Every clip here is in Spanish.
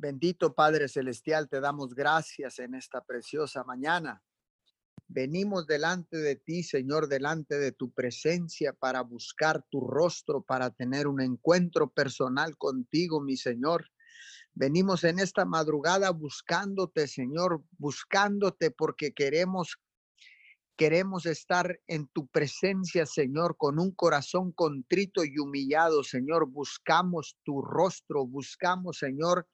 Bendito Padre Celestial, te damos gracias en esta preciosa mañana. Venimos delante de ti, Señor, delante de tu presencia para buscar tu rostro, para tener un encuentro personal contigo, mi Señor. Venimos en esta madrugada buscándote, Señor, buscándote porque queremos queremos estar en tu presencia, Señor, con un corazón contrito y humillado, Señor. Buscamos tu rostro, buscamos, Señor,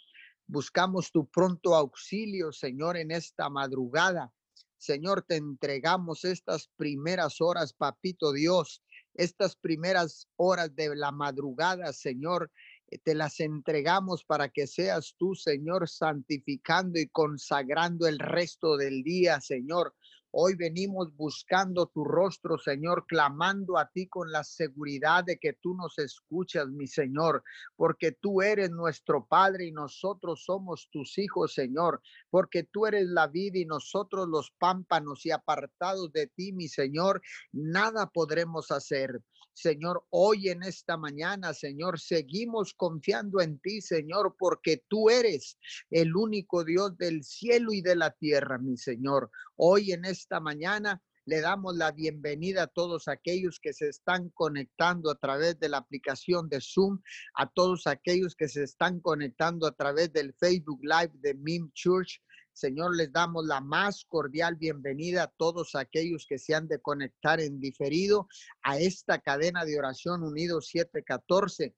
buscamos tu pronto auxilio, Señor, en esta madrugada. Señor, te entregamos estas primeras horas, papito Dios, estas primeras horas de la madrugada, Señor, eh, te las entregamos para que seas tú, Señor, santificando y consagrando el resto del día, Señor. Hoy venimos buscando tu rostro, Señor, clamando a ti con la seguridad de que tú nos escuchas, mi Señor, porque tú eres nuestro Padre y nosotros somos tus hijos, Señor, porque tú eres la vida y nosotros los pámpanos y apartados de ti, mi Señor, nada podremos hacer. Señor, hoy en esta mañana, Señor, seguimos confiando en ti, Señor, porque tú eres el único Dios del cielo y de la tierra, mi Señor. Hoy en esta mañana le damos la bienvenida a todos aquellos que se están conectando a través de la aplicación de Zoom, a todos aquellos que se están conectando a través del Facebook Live de MIM Church. Señor, les damos la más cordial bienvenida a todos aquellos que se han de conectar en diferido a esta cadena de oración unido 714.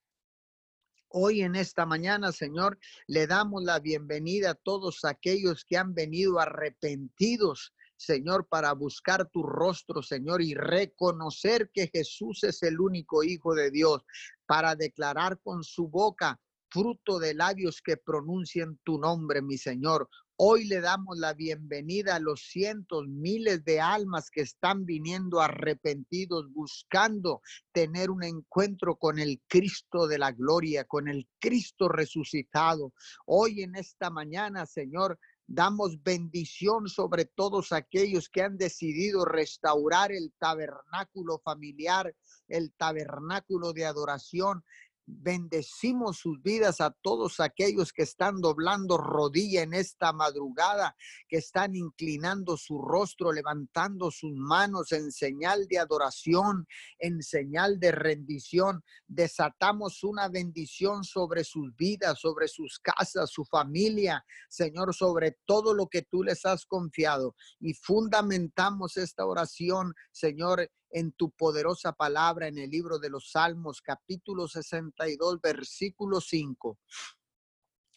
Hoy en esta mañana, Señor, le damos la bienvenida a todos aquellos que han venido arrepentidos, Señor, para buscar tu rostro, Señor, y reconocer que Jesús es el único Hijo de Dios, para declarar con su boca fruto de labios que pronuncien tu nombre, mi Señor. Hoy le damos la bienvenida a los cientos, miles de almas que están viniendo arrepentidos, buscando tener un encuentro con el Cristo de la gloria, con el Cristo resucitado. Hoy en esta mañana, Señor, damos bendición sobre todos aquellos que han decidido restaurar el tabernáculo familiar, el tabernáculo de adoración, Bendecimos sus vidas a todos aquellos que están doblando rodilla en esta madrugada, que están inclinando su rostro, levantando sus manos en señal de adoración, en señal de rendición. Desatamos una bendición sobre sus vidas, sobre sus casas, su familia, Señor, sobre todo lo que tú les has confiado. Y fundamentamos esta oración, Señor, en tu poderosa palabra en el libro de los Salmos, capítulo 62, versículo 5.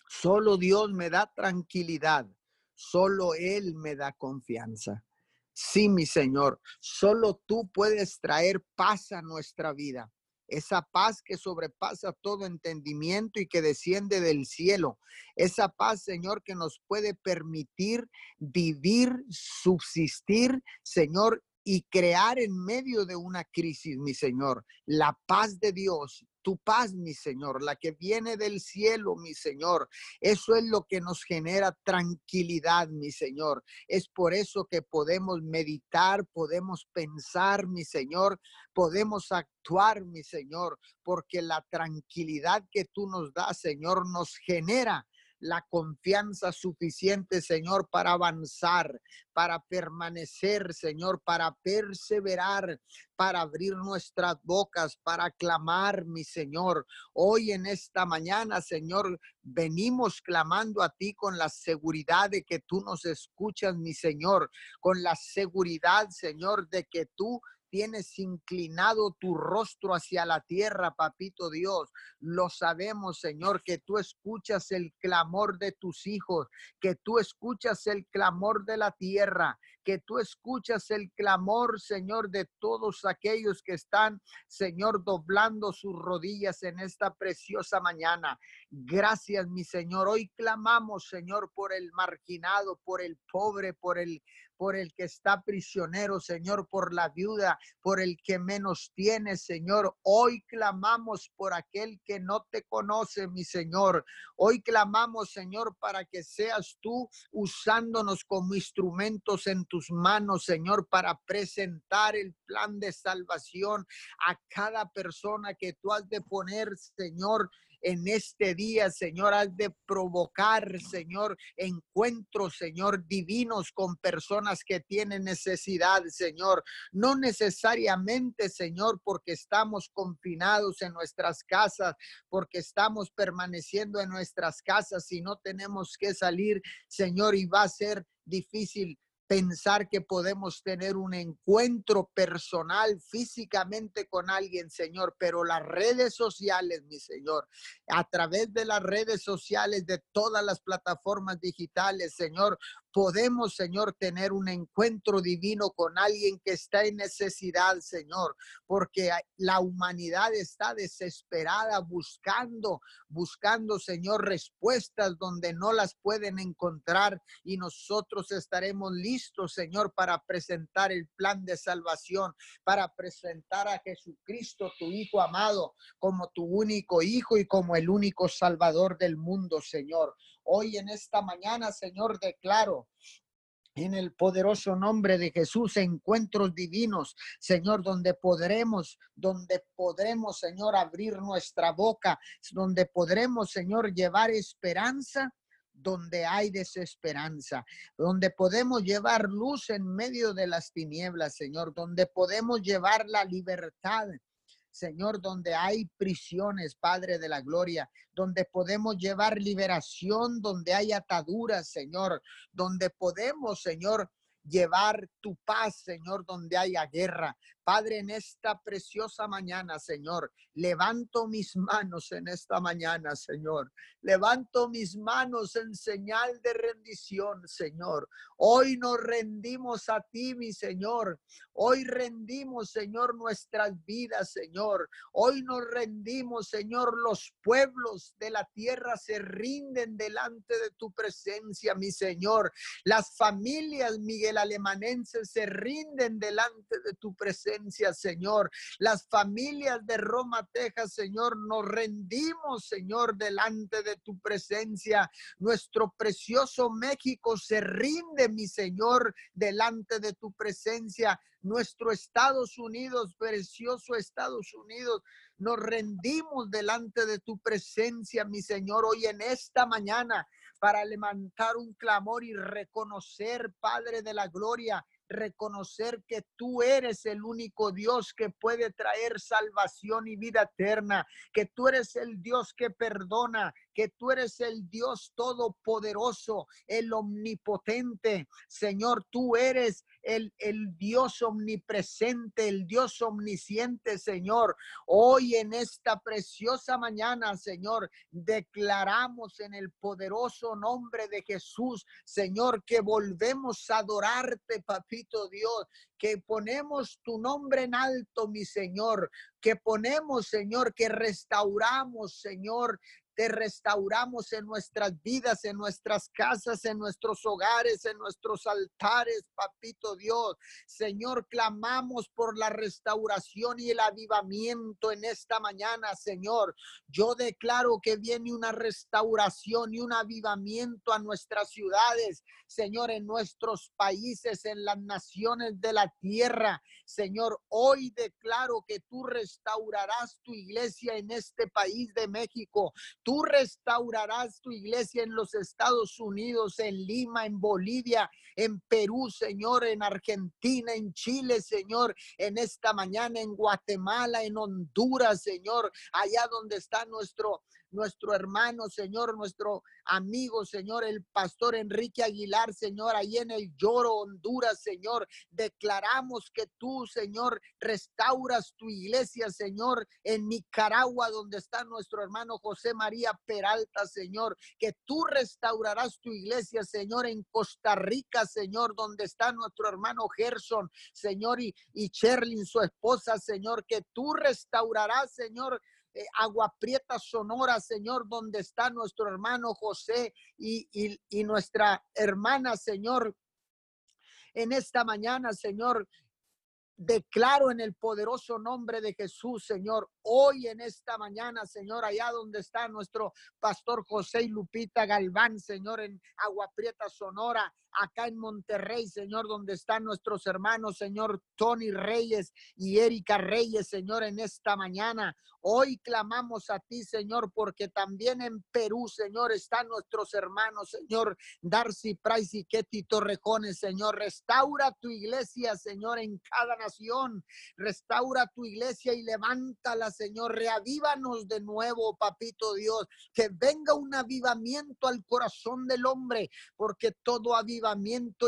Solo Dios me da tranquilidad, solo Él me da confianza. Sí, mi Señor, solo tú puedes traer paz a nuestra vida. Esa paz que sobrepasa todo entendimiento y que desciende del cielo. Esa paz, Señor, que nos puede permitir vivir, subsistir, Señor, y crear en medio de una crisis, mi Señor, la paz de Dios, tu paz, mi Señor, la que viene del cielo, mi Señor. Eso es lo que nos genera tranquilidad, mi Señor. Es por eso que podemos meditar, podemos pensar, mi Señor, podemos actuar, mi Señor, porque la tranquilidad que tú nos das, Señor, nos genera la confianza suficiente, Señor, para avanzar, para permanecer, Señor, para perseverar, para abrir nuestras bocas, para clamar, mi Señor. Hoy en esta mañana, Señor, venimos clamando a ti con la seguridad de que tú nos escuchas, mi Señor, con la seguridad, Señor, de que tú tienes inclinado tu rostro hacia la tierra, papito Dios. Lo sabemos, Señor, que tú escuchas el clamor de tus hijos, que tú escuchas el clamor de la tierra, que tú escuchas el clamor, Señor, de todos aquellos que están, Señor, doblando sus rodillas en esta preciosa mañana. Gracias, mi Señor. Hoy clamamos, Señor, por el marginado, por el pobre, por el por el que está prisionero, Señor, por la viuda, por el que menos tiene, Señor. Hoy clamamos por aquel que no te conoce, mi Señor. Hoy clamamos, Señor, para que seas tú usándonos como instrumentos en tus manos, Señor, para presentar el plan de salvación a cada persona que tú has de poner, Señor, en este día, Señor, has de provocar, Señor, encuentros, Señor, divinos con personas que tienen necesidad, Señor. No necesariamente, Señor, porque estamos confinados en nuestras casas, porque estamos permaneciendo en nuestras casas y no tenemos que salir, Señor, y va a ser difícil pensar que podemos tener un encuentro personal físicamente con alguien, Señor, pero las redes sociales, mi Señor, a través de las redes sociales, de todas las plataformas digitales, Señor, podemos, Señor, tener un encuentro divino con alguien que está en necesidad, Señor, porque la humanidad está desesperada buscando, buscando, Señor, respuestas donde no las pueden encontrar y nosotros estaremos listos, Señor, para presentar el plan de salvación, para presentar a Jesucristo, tu Hijo amado, como tu único Hijo y como el único Salvador del mundo, Señor. Hoy en esta mañana, Señor, declaro en el poderoso nombre de Jesús, encuentros divinos, Señor, donde podremos, donde podremos, Señor, abrir nuestra boca, donde podremos, Señor, llevar esperanza donde hay desesperanza, donde podemos llevar luz en medio de las tinieblas, Señor, donde podemos llevar la libertad, Señor, donde hay prisiones, Padre de la Gloria, donde podemos llevar liberación, donde hay ataduras, Señor, donde podemos, Señor, llevar tu paz, Señor, donde haya guerra. Padre, en esta preciosa mañana, Señor, levanto mis manos en esta mañana, Señor. Levanto mis manos en señal de rendición, Señor. Hoy nos rendimos a ti, mi Señor. Hoy rendimos, Señor, nuestras vidas, Señor. Hoy nos rendimos, Señor. Los pueblos de la tierra se rinden delante de tu presencia, mi Señor. Las familias Miguel Alemanenses se rinden delante de tu presencia Señor. Las familias de Roma, Texas, Señor, nos rendimos, Señor, delante de tu presencia. Nuestro precioso México se rinde, mi Señor, delante de tu presencia. Nuestro Estados Unidos, precioso Estados Unidos, nos rendimos delante de tu presencia, mi Señor, hoy en esta mañana para levantar un clamor y reconocer, Padre de la Gloria, reconocer que tú eres el único Dios que puede traer salvación y vida eterna, que tú eres el Dios que perdona, que tú eres el Dios todopoderoso, el omnipotente. Señor, tú eres el, el Dios omnipresente, el Dios omnisciente, Señor. Hoy en esta preciosa mañana, Señor, declaramos en el poderoso nombre de Jesús, Señor, que volvemos a adorarte, papito Dios, que ponemos tu nombre en alto, mi Señor, que ponemos, Señor, que restauramos, Señor, te restauramos en nuestras vidas, en nuestras casas, en nuestros hogares, en nuestros altares, papito Dios. Señor, clamamos por la restauración y el avivamiento en esta mañana, Señor. Yo declaro que viene una restauración y un avivamiento a nuestras ciudades, Señor, en nuestros países, en las naciones de la tierra. Señor, hoy declaro que tú restaurarás tu iglesia en este país de México. Tú restaurarás tu iglesia en los Estados Unidos, en Lima, en Bolivia, en Perú, Señor, en Argentina, en Chile, Señor, en esta mañana, en Guatemala, en Honduras, Señor, allá donde está nuestro nuestro hermano, Señor, nuestro amigo, Señor, el pastor Enrique Aguilar, Señor, ahí en el Lloro, Honduras, Señor. Declaramos que tú, Señor, restauras tu iglesia, Señor, en Nicaragua, donde está nuestro hermano José María Peralta, Señor, que tú restaurarás tu iglesia, Señor, en Costa Rica, Señor, donde está nuestro hermano Gerson, Señor, y, y su esposa, Señor, que tú restaurarás, Señor, eh, Agua Prieta Sonora, Señor, donde está nuestro hermano José y, y nuestra hermana, Señor. En esta mañana, Señor, Declaro en el poderoso nombre de Jesús, Señor, hoy en esta mañana, Señor, allá donde está nuestro pastor José y Lupita Galván, Señor, en Agua Prieta, Sonora, acá en Monterrey, Señor, donde están nuestros hermanos, Señor, Tony Reyes y Erika Reyes, Señor, en esta mañana. Hoy clamamos a ti, Señor, porque también en Perú, Señor, están nuestros hermanos, Señor, Darcy Price y Ketty Torrejones, Señor. Restaura tu iglesia, Señor, en cada nación. Restaura tu iglesia y levántala, Señor. Reavívanos de nuevo, papito Dios. Que venga un avivamiento al corazón del hombre, porque todo avivamiento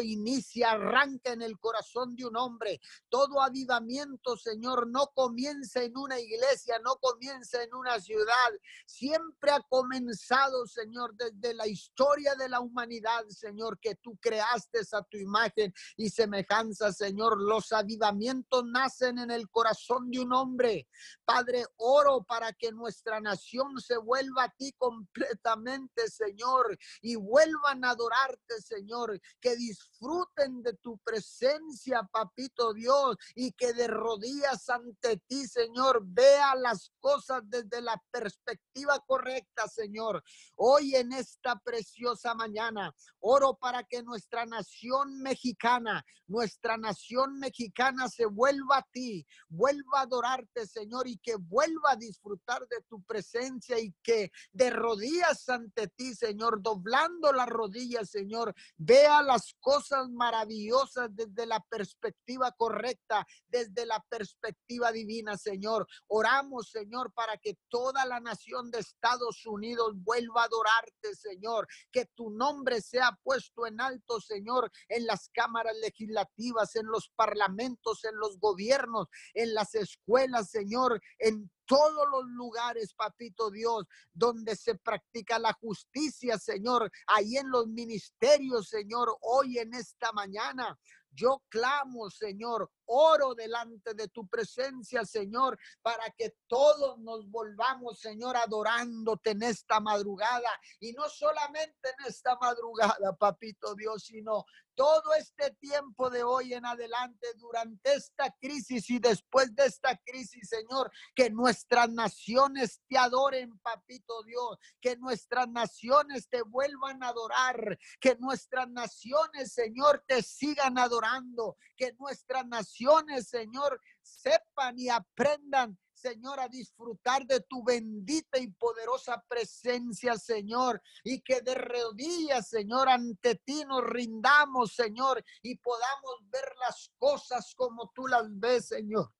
inicia, arranca en el corazón de un hombre. Todo avivamiento, Señor, no comienza en una iglesia, no comienza en una ciudad, siempre ha comenzado, Señor, desde la historia de la humanidad, Señor, que tú creaste a tu imagen y semejanza, Señor. Los avivamientos nacen en el corazón de un hombre. Padre, oro para que nuestra nación se vuelva a ti completamente, Señor, y vuelvan a adorarte, Señor, que disfruten de tu presencia, papito Dios, y que de rodillas ante ti, Señor, vea las cosas desde la perspectiva correcta, Señor. Hoy en esta preciosa mañana, oro para que nuestra nación mexicana, nuestra nación mexicana se vuelva a ti, vuelva a adorarte, Señor, y que vuelva a disfrutar de tu presencia y que de rodillas ante ti, Señor, doblando las rodillas, Señor, vea las cosas maravillosas desde la perspectiva correcta, desde la perspectiva divina, Señor. Oramos, Señor para que toda la nación de Estados Unidos vuelva a adorarte, Señor. Que tu nombre sea puesto en alto, Señor, en las cámaras legislativas, en los parlamentos, en los gobiernos, en las escuelas, Señor, en todos los lugares, papito Dios, donde se practica la justicia, Señor, ahí en los ministerios, Señor, hoy en esta mañana. Yo clamo, Señor, oro delante de tu presencia, Señor, para que todos nos volvamos, Señor, adorándote en esta madrugada. Y no solamente en esta madrugada, papito Dios, sino todo este tiempo de hoy en adelante, durante esta crisis y después de esta crisis, Señor, que nuestras naciones te adoren, papito Dios, que nuestras naciones te vuelvan a adorar, que nuestras naciones, Señor, te sigan adorando, que nuestras naciones, Señor, sepan y aprendan Señor, a disfrutar de tu bendita y poderosa presencia, Señor, y que de rodillas, Señor, ante ti nos rindamos, Señor, y podamos ver las cosas como tú las ves, Señor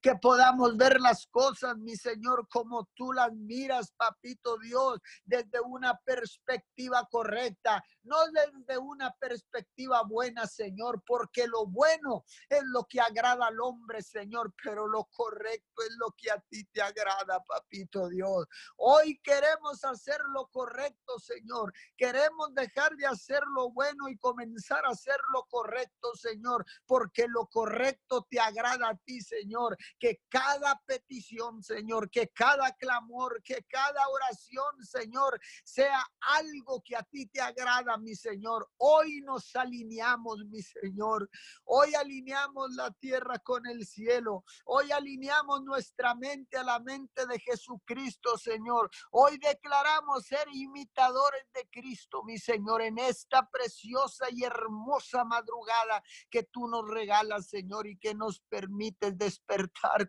que podamos ver las cosas, mi Señor, como tú las miras, papito Dios, desde una perspectiva correcta, no desde una perspectiva buena, Señor, porque lo bueno es lo que agrada al hombre, Señor, pero lo correcto es lo que a ti te agrada, papito Dios. Hoy queremos hacer lo correcto, Señor. Queremos dejar de hacer lo bueno y comenzar a hacer lo correcto, Señor, porque lo correcto te agrada a ti, Señor. Que cada petición, Señor, que cada clamor, que cada oración, Señor, sea algo que a ti te agrada mi Señor. Hoy nos alineamos, mi Señor. Hoy alineamos la tierra con el cielo. Hoy alineamos nuestra mente a la mente de Jesucristo, Señor. Hoy declaramos ser imitadores de Cristo, mi Señor, en esta preciosa y hermosa madrugada que tú nos regalas, Señor, y que nos permites despertar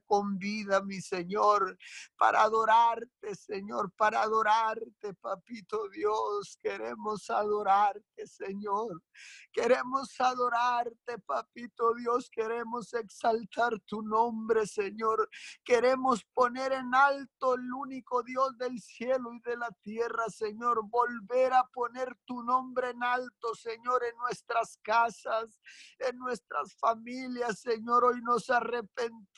con vida, mi Señor, para adorarte, Señor, para adorarte, papito Dios. Queremos adorar Señor. Queremos adorarte, papito Dios. Queremos exaltar tu nombre, Señor. Queremos poner en alto el único Dios del cielo y de la tierra, Señor. Volver a poner tu nombre en alto, Señor, en nuestras casas, en nuestras familias, Señor. Hoy nos arrepentimos,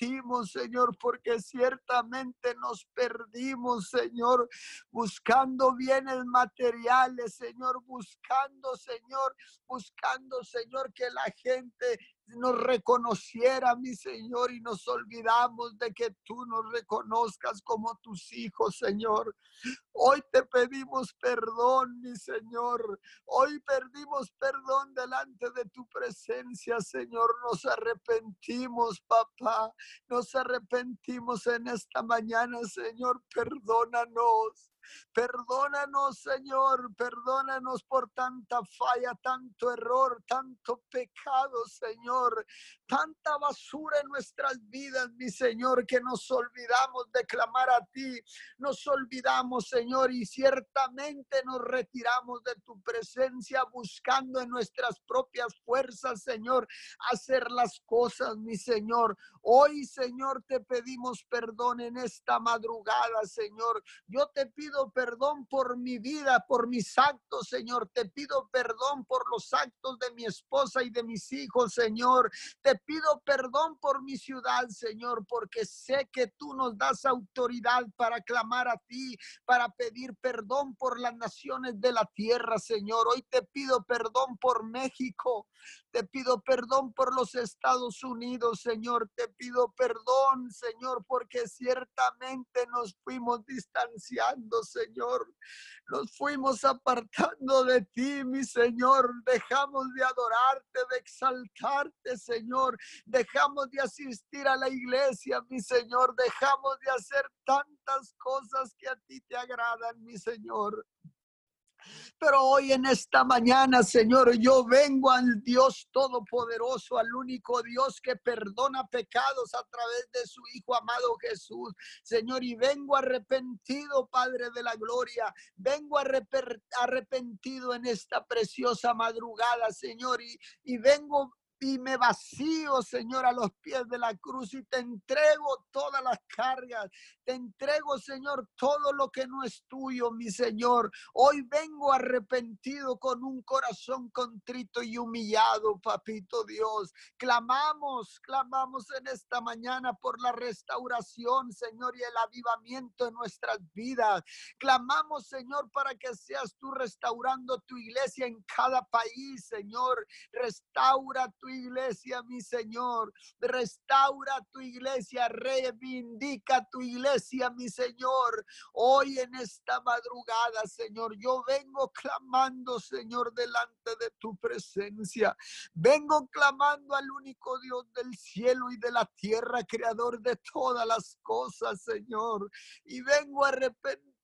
Señor, porque ciertamente nos perdimos, Señor, buscando bienes materiales, Señor, buscando buscando, Señor, buscando, Señor, que la gente nos reconociera, mi Señor, y nos olvidamos de que tú nos reconozcas como tus hijos, Señor. Hoy te pedimos perdón, mi Señor. Hoy perdimos perdón delante de tu presencia, Señor. Nos arrepentimos, papá. Nos arrepentimos en esta mañana, Señor. Perdónanos. Perdónanos, Señor, perdónanos por tanta falla, tanto error, tanto pecado, Señor, tanta basura en nuestras vidas, mi Señor, que nos olvidamos de clamar a ti, nos olvidamos, Señor, y ciertamente nos retiramos de tu presencia buscando en nuestras propias fuerzas, Señor, hacer las cosas, mi Señor. Hoy, Señor, te pedimos perdón en esta madrugada, Señor. Yo te pido perdón por mi vida, por mis actos, Señor. Te pido perdón por los actos de mi esposa y de mis hijos, Señor. Te pido perdón por mi ciudad, Señor, porque sé que tú nos das autoridad para clamar a ti, para pedir perdón por las naciones de la tierra, Señor. Hoy te pido perdón por México. Te pido perdón por los Estados Unidos, Señor. Te pido perdón, Señor, porque ciertamente nos fuimos distanciando, Señor. Nos fuimos apartando de ti, mi Señor. Dejamos de adorarte, de exaltarte, Señor. Dejamos de asistir a la iglesia, mi Señor. Dejamos de hacer tantas cosas que a ti te agradan, mi Señor. Pero hoy en esta mañana, Señor, yo vengo al Dios Todopoderoso, al único Dios que perdona pecados a través de su Hijo amado Jesús, Señor, y vengo arrepentido, Padre de la Gloria, vengo arrepentido en esta preciosa madrugada, Señor, y, y vengo y me vacío, Señor, a los pies de la cruz y te entrego todas las cargas. Te entrego, Señor, todo lo que no es tuyo, mi Señor. Hoy vengo arrepentido con un corazón contrito y humillado, papito Dios. Clamamos, clamamos en esta mañana por la restauración, Señor, y el avivamiento en nuestras vidas. Clamamos, Señor, para que seas tú restaurando tu iglesia en cada país, Señor. Restaura tu iglesia, mi Señor. Restaura tu iglesia, reivindica tu iglesia, mi Señor. Hoy en esta madrugada, Señor, yo vengo clamando, Señor, delante de tu presencia. Vengo clamando al único Dios del cielo y de la tierra, creador de todas las cosas, Señor. Y vengo a arrepentir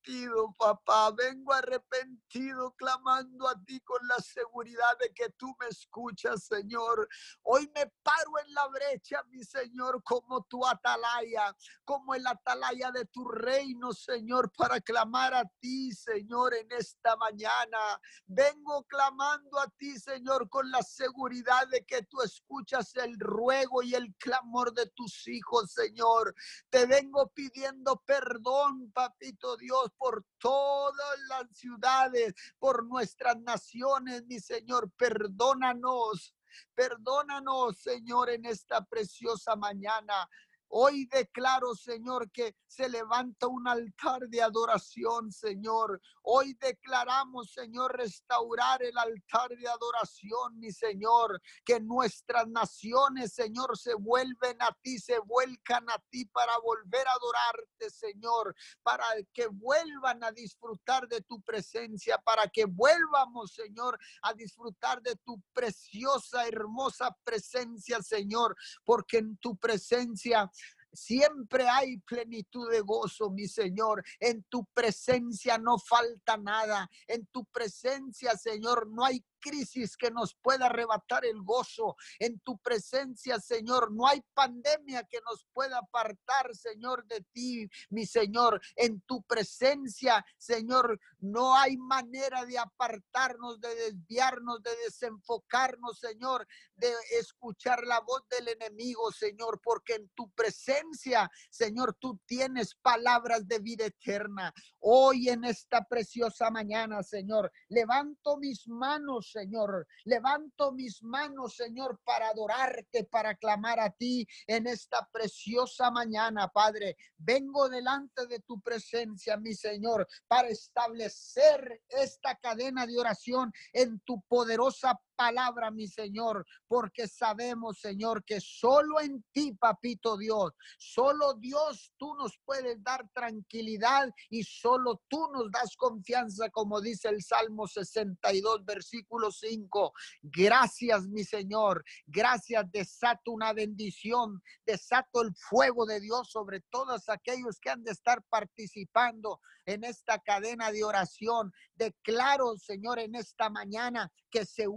papá. Vengo arrepentido, clamando a ti con la seguridad de que tú me escuchas, Señor. Hoy me paro en la brecha, mi Señor, como tu atalaya, como el atalaya de tu reino, Señor, para clamar a ti, Señor, en esta mañana. Vengo clamando a ti, Señor, con la seguridad de que tú escuchas el ruego y el clamor de tus hijos, Señor. Te vengo pidiendo perdón, papito Dios, por todas las ciudades, por nuestras naciones, mi Señor. Perdónanos, perdónanos, Señor, en esta preciosa mañana. Hoy declaro, Señor, que se levanta un altar de adoración, Señor. Hoy declaramos, Señor, restaurar el altar de adoración, mi Señor. Que nuestras naciones, Señor, se vuelven a ti, se vuelcan a ti para volver a adorarte, Señor. Para que vuelvan a disfrutar de tu presencia, para que vuelvamos, Señor, a disfrutar de tu preciosa, hermosa presencia, Señor. Porque en tu presencia Siempre hay plenitud de gozo, mi Señor. En tu presencia no falta nada. En tu presencia, Señor, no hay crisis que nos pueda arrebatar el gozo. En tu presencia, Señor, no hay pandemia que nos pueda apartar, Señor, de ti, mi Señor. En tu presencia, Señor, no hay manera de apartarnos, de desviarnos, de desenfocarnos, Señor, de escuchar la voz del enemigo, Señor, porque en tu presencia, Señor, tú tienes palabras de vida eterna. Hoy en esta preciosa mañana, Señor, levanto mis manos, Señor. Levanto mis manos, Señor, para adorarte, para clamar a ti en esta preciosa mañana, Padre. Vengo delante de tu presencia, mi Señor, para establecer esta cadena de oración en tu poderosa palabra, mi Señor, porque sabemos, Señor, que solo en ti, papito Dios, solo Dios tú nos puedes dar tranquilidad y solo tú nos das confianza, como dice el Salmo 62, versículo 5. Gracias, mi Señor. Gracias, desato una bendición, desato el fuego de Dios sobre todos aquellos que han de estar participando en esta cadena de oración. Declaro, Señor, en esta mañana que se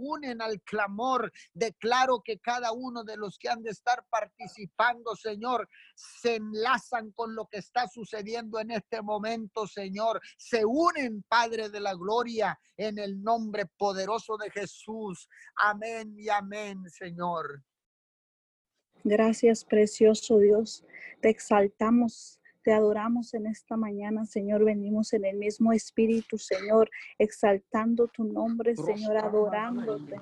al clamor. Declaro que cada uno de los que han de estar participando, Señor, se enlazan con lo que está sucediendo en este momento, Señor. Se unen, Padre de la Gloria, en el nombre poderoso de Jesús. Amén y amén, Señor. Gracias, precioso Dios. Te exaltamos te adoramos en esta mañana, Señor. Venimos en el mismo espíritu, Señor, exaltando tu nombre, Señor, adorándote,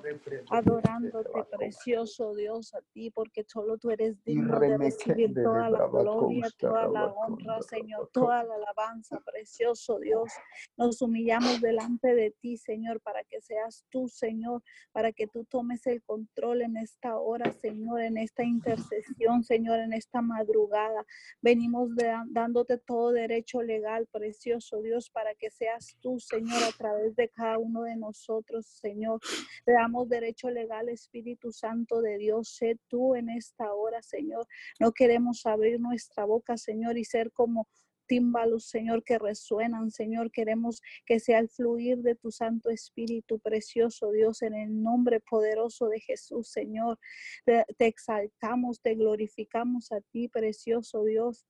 adorándote, precioso Dios, a ti, porque solo tú eres digno de recibir toda la gloria, toda la honra, Señor, toda la alabanza, precioso Dios. Nos humillamos delante de ti, Señor, para que seas tú, Señor, para que tú tomes el control en esta hora, Señor, en esta intercesión, Señor, en esta madrugada. Venimos de dándote todo derecho legal, precioso Dios, para que seas tú, Señor, a través de cada uno de nosotros, Señor. Te damos derecho legal, Espíritu Santo de Dios, sé tú en esta hora, Señor. No queremos abrir nuestra boca, Señor, y ser como tímbalos, Señor, que resuenan, Señor. Queremos que sea el fluir de tu Santo Espíritu, precioso Dios, en el nombre poderoso de Jesús, Señor. te exaltamos, te glorificamos a ti, precioso Dios.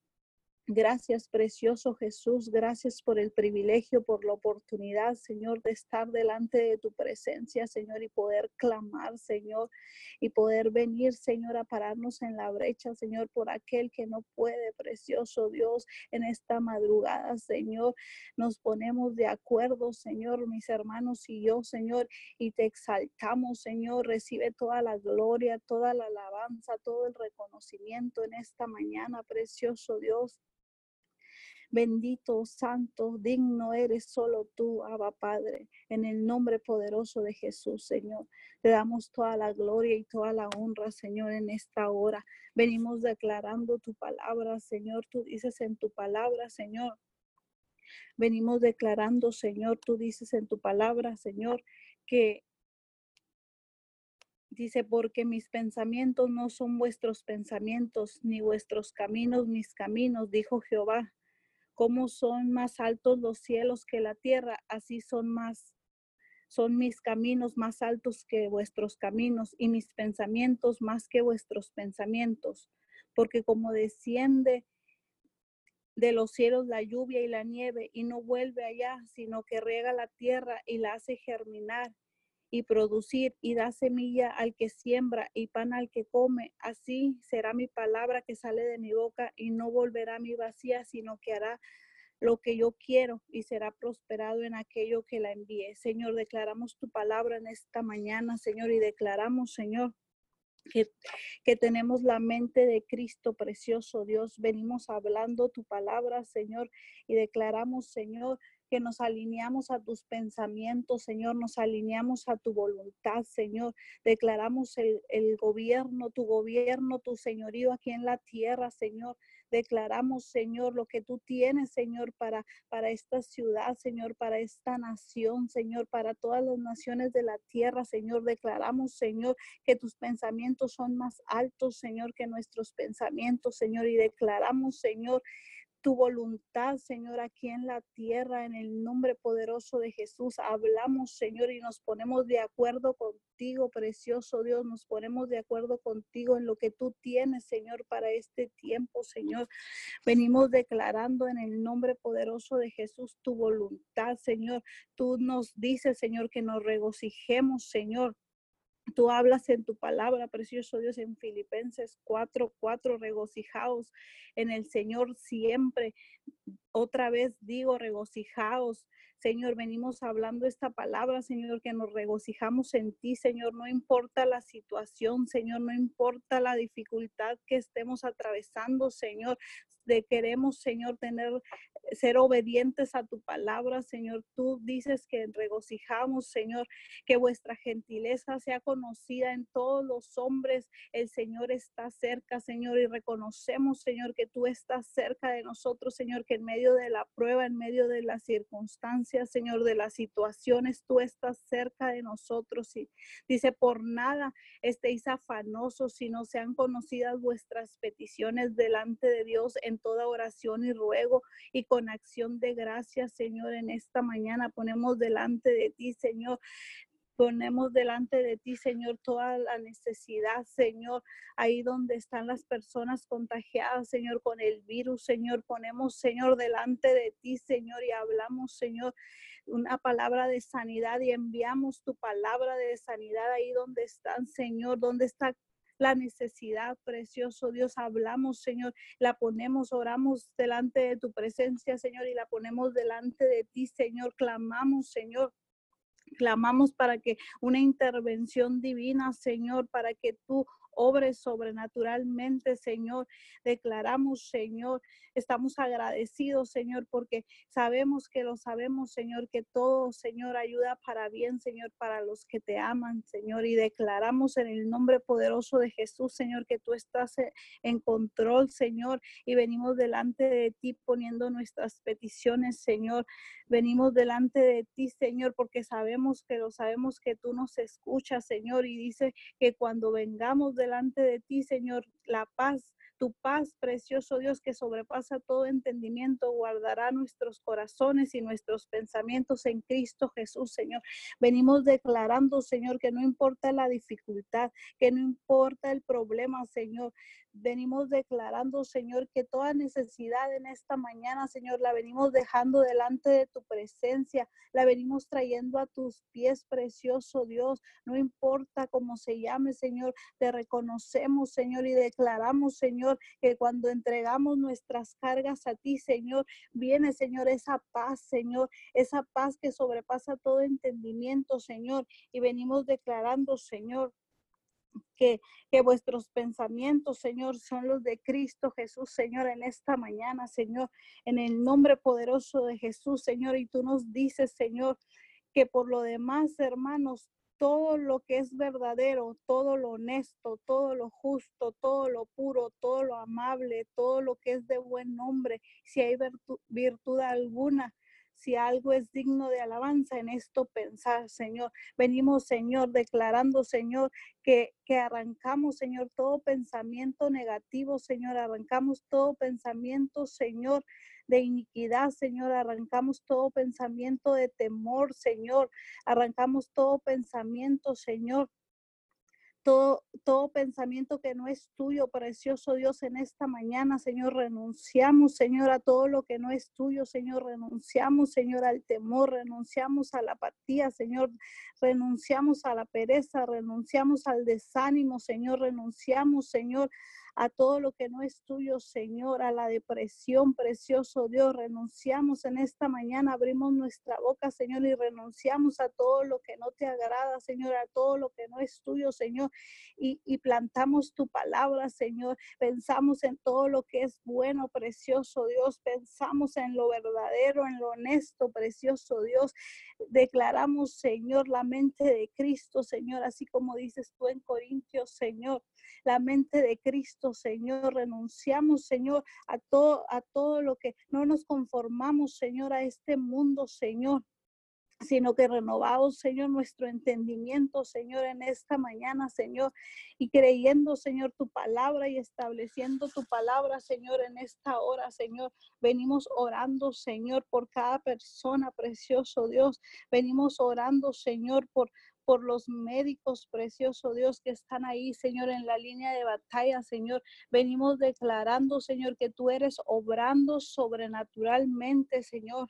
Gracias, precioso Jesús. Gracias por el privilegio, por la oportunidad, Señor, de estar delante de tu presencia, Señor, y poder clamar, Señor, y poder venir, Señor, a pararnos en la brecha, Señor, por aquel que no puede, precioso Dios, en esta madrugada, Señor. Nos ponemos de acuerdo, Señor, mis hermanos y yo, Señor, y te exaltamos, Señor. Recibe toda la gloria, toda la alabanza, todo el reconocimiento en esta mañana, precioso Dios. Bendito, santo, digno eres solo tú, Abba Padre, en el nombre poderoso de Jesús, Señor. Te damos toda la gloria y toda la honra, Señor, en esta hora. Venimos declarando tu palabra, Señor. Tú dices en tu palabra, Señor. Venimos declarando, Señor, tú dices en tu palabra, Señor, que Dice, porque mis pensamientos no son vuestros pensamientos, ni vuestros caminos mis caminos, dijo Jehová como son más altos los cielos que la tierra, así son más son mis caminos más altos que vuestros caminos y mis pensamientos más que vuestros pensamientos, porque como desciende de los cielos la lluvia y la nieve y no vuelve allá, sino que riega la tierra y la hace germinar y producir y da semilla al que siembra y pan al que come. Así será mi palabra que sale de mi boca y no volverá a mi vacía, sino que hará lo que yo quiero y será prosperado en aquello que la envíe. Señor, declaramos tu palabra en esta mañana, Señor, y declaramos, Señor, que, que, tenemos la mente de Cristo precioso, Dios. Venimos hablando tu palabra, Señor, y declaramos, Señor, que nos alineamos a tus pensamientos, Señor, nos alineamos a tu voluntad, Señor. Declaramos el, el, gobierno, tu gobierno, tu señorío aquí en la tierra, Señor. Declaramos, Señor, lo que tú tienes, Señor, para, para esta ciudad, Señor, para esta nación, Señor, para todas las naciones de la tierra, Señor. Declaramos, Señor, que tus pensamientos son más altos, Señor, que nuestros pensamientos, Señor. Y declaramos, Señor, tu voluntad, Señor, aquí en la tierra, en el nombre poderoso de Jesús. Hablamos, Señor, y nos ponemos de acuerdo contigo, precioso Dios. Nos ponemos de acuerdo contigo en lo que tú tienes, Señor, para este tiempo, Señor. Venimos declarando en el nombre poderoso de Jesús tu voluntad, Señor. Tú nos dices, Señor, que nos regocijemos, Señor Tú hablas en tu palabra, precioso Dios, en Filipenses 4, 4, regocijaos en el Señor siempre. Otra vez digo, regocijaos. Señor, venimos hablando esta palabra, Señor, que nos regocijamos en ti, Señor. No importa la situación, Señor, no importa la dificultad que estemos atravesando, Señor queremos, Señor, tener, ser obedientes a tu palabra, Señor. Tú dices que regocijamos, Señor, que vuestra gentileza sea conocida en todos los hombres. El Señor está cerca, Señor, y reconocemos, Señor, que tú estás cerca de nosotros, Señor, que en medio de la prueba, en medio de las circunstancias, Señor, de las situaciones, tú estás cerca de nosotros. Y dice, por nada estéis afanosos, si no sean conocidas vuestras peticiones delante de Dios en toda oración y ruego y con acción de gracias, Señor, en esta mañana ponemos delante de ti, Señor, ponemos delante de ti, Señor, toda la necesidad, Señor, ahí donde están las personas contagiadas, Señor, con el virus, Señor, ponemos, Señor, delante de ti, Señor, y hablamos, Señor, una palabra de sanidad y enviamos tu palabra de sanidad ahí donde están, Señor, donde está la necesidad, precioso Dios, hablamos, Señor, la ponemos, oramos delante de tu presencia, Señor, y la ponemos delante de ti, Señor, clamamos, Señor. Clamamos para que una intervención divina, Señor, para que tú obres sobrenaturalmente, Señor. Declaramos, Señor, estamos agradecidos, Señor, porque sabemos que lo sabemos, Señor, que todo, Señor, ayuda para bien, Señor, para los que te aman, Señor. Y declaramos en el nombre poderoso de Jesús, Señor, que tú estás e, en control, Señor, y venimos delante de ti poniendo nuestras peticiones, Señor. Venimos delante de ti, Señor, porque sabemos que lo sabemos que tú nos escuchas, Señor, y dice que cuando vengamos delante de ti, Señor, la paz tu paz, precioso Dios, que sobrepasa todo entendimiento, guardará nuestros corazones y nuestros pensamientos en Cristo Jesús, Señor. Venimos declarando, Señor, que no importa la dificultad, que no importa el problema, Señor. Venimos declarando, Señor, que toda necesidad en esta mañana, Señor, la venimos dejando delante de tu presencia, la venimos trayendo a tus pies, precioso Dios. No importa cómo se llame, Señor, te reconocemos, Señor, y declaramos, Señor, que cuando entregamos nuestras cargas a ti, Señor, viene, Señor, esa paz, Señor, esa paz que sobrepasa todo entendimiento, Señor. Y venimos declarando, Señor, que, que vuestros pensamientos, Señor, son los de Cristo Jesús, Señor, en esta mañana, Señor, en el nombre poderoso de Jesús, Señor. Y tú nos dices, Señor, que por lo demás, hermanos, todo lo que es verdadero, todo lo honesto, todo lo justo, todo lo puro, todo lo amable, todo lo que es de buen nombre, si hay virtud alguna, si algo es digno de alabanza, en esto pensar, Señor. Venimos, Señor, declarando, Señor, que, que arrancamos, Señor, todo pensamiento negativo, Señor, arrancamos todo pensamiento, Señor, de iniquidad, Señor. Arrancamos todo pensamiento de temor, Señor. Arrancamos todo pensamiento, Señor, todo, pensamiento que no es tuyo, precioso Dios, en esta mañana, Señor, renunciamos, Señor, a todo lo que no es tuyo, Señor, renunciamos, Señor, al temor, renunciamos a la apatía, Señor, renunciamos a la pereza, renunciamos al desánimo, Señor, renunciamos, Señor, a todo lo que no es tuyo, Señor, a la depresión, precioso Dios. Renunciamos en esta mañana, abrimos nuestra boca, Señor, y renunciamos a todo lo que no te agrada, Señor, a todo lo que no es tuyo, Señor, y, y plantamos tu palabra, Señor. Pensamos en todo lo que es bueno, precioso Dios. Pensamos en lo verdadero, en lo honesto, precioso Dios. Declaramos, Señor, la mente de Cristo, Señor, así como dices tú en Corintios, Señor la mente de Cristo, Señor. Renunciamos, Señor, a todo, a todo lo que no nos conformamos, Señor, a este mundo, Señor sino que renovamos, Señor, nuestro entendimiento, Señor, en esta mañana, Señor, y creyendo, Señor, tu palabra y estableciendo tu palabra, Señor, en esta hora, Señor. Venimos orando, Señor, por cada persona, precioso Dios. Venimos orando, Señor, por, por los médicos, precioso Dios, que están ahí, Señor, en la línea de batalla, Señor. Venimos declarando, Señor, que tú eres obrando sobrenaturalmente, Señor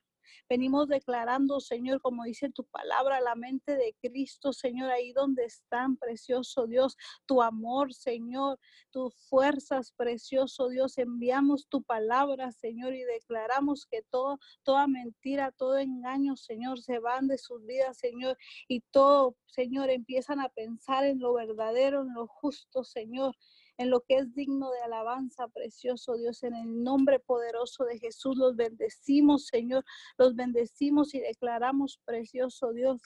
Venimos declarando, Señor, como dice tu palabra, la mente de Cristo, Señor, ahí donde están, precioso Dios, tu amor, Señor, tus fuerzas, precioso Dios. Enviamos tu palabra, Señor, y declaramos que todo, toda mentira, todo engaño, Señor, se van de sus vidas, Señor, y todo, Señor, empiezan a pensar en lo verdadero, en lo justo, Señor en lo que es digno de alabanza, precioso Dios, en el nombre poderoso de Jesús. Los bendecimos, Señor, los bendecimos y declaramos, precioso Dios,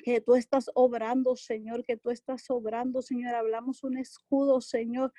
que tú estás obrando, Señor, que tú estás obrando, Señor. Hablamos un escudo, Señor,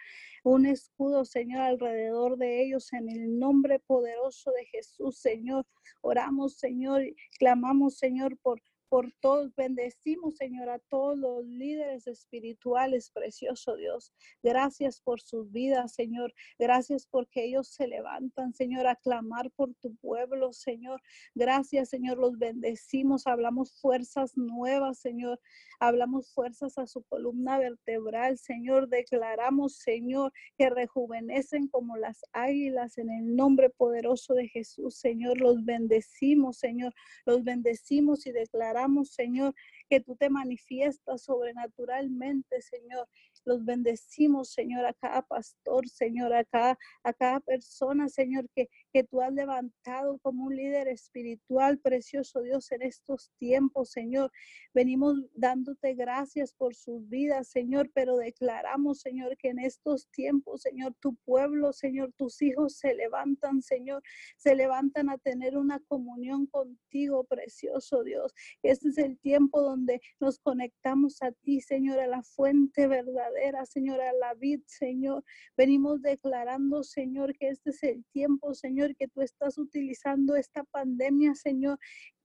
un escudo, Señor, alrededor de ellos en el nombre poderoso de Jesús, Señor. Oramos, Señor, clamamos, Señor, por por todos. Bendecimos, Señor, a todos los líderes espirituales, precioso Dios. Gracias por sus vidas, Señor. Gracias porque ellos se levantan, Señor, a clamar por tu pueblo, Señor. Gracias, Señor. Los bendecimos. Hablamos fuerzas nuevas, Señor. Hablamos fuerzas a su columna vertebral, Señor. Declaramos, Señor, que rejuvenecen como las águilas en el nombre poderoso de Jesús, Señor. Los bendecimos, Señor. Los bendecimos y declaramos Señor, que tú te manifiestas sobrenaturalmente, Señor. Los bendecimos, Señor, a cada pastor, Señor, a cada, a cada persona, Señor, que, que tú has levantado como un líder espiritual, precioso Dios, en estos tiempos, Señor. Venimos dándote gracias por sus vidas, Señor, pero declaramos, Señor, que en estos tiempos, Señor, tu pueblo, Señor, tus hijos se levantan, Señor, se levantan a tener una comunión contigo, precioso Dios. Este es el tiempo donde nos conectamos a ti, Señor, a la fuente verdadera Señor, a la vid, Señor. Venimos declarando, Señor, que este es el tiempo, Señor, que tú estás utilizando esta pandemia, Señor,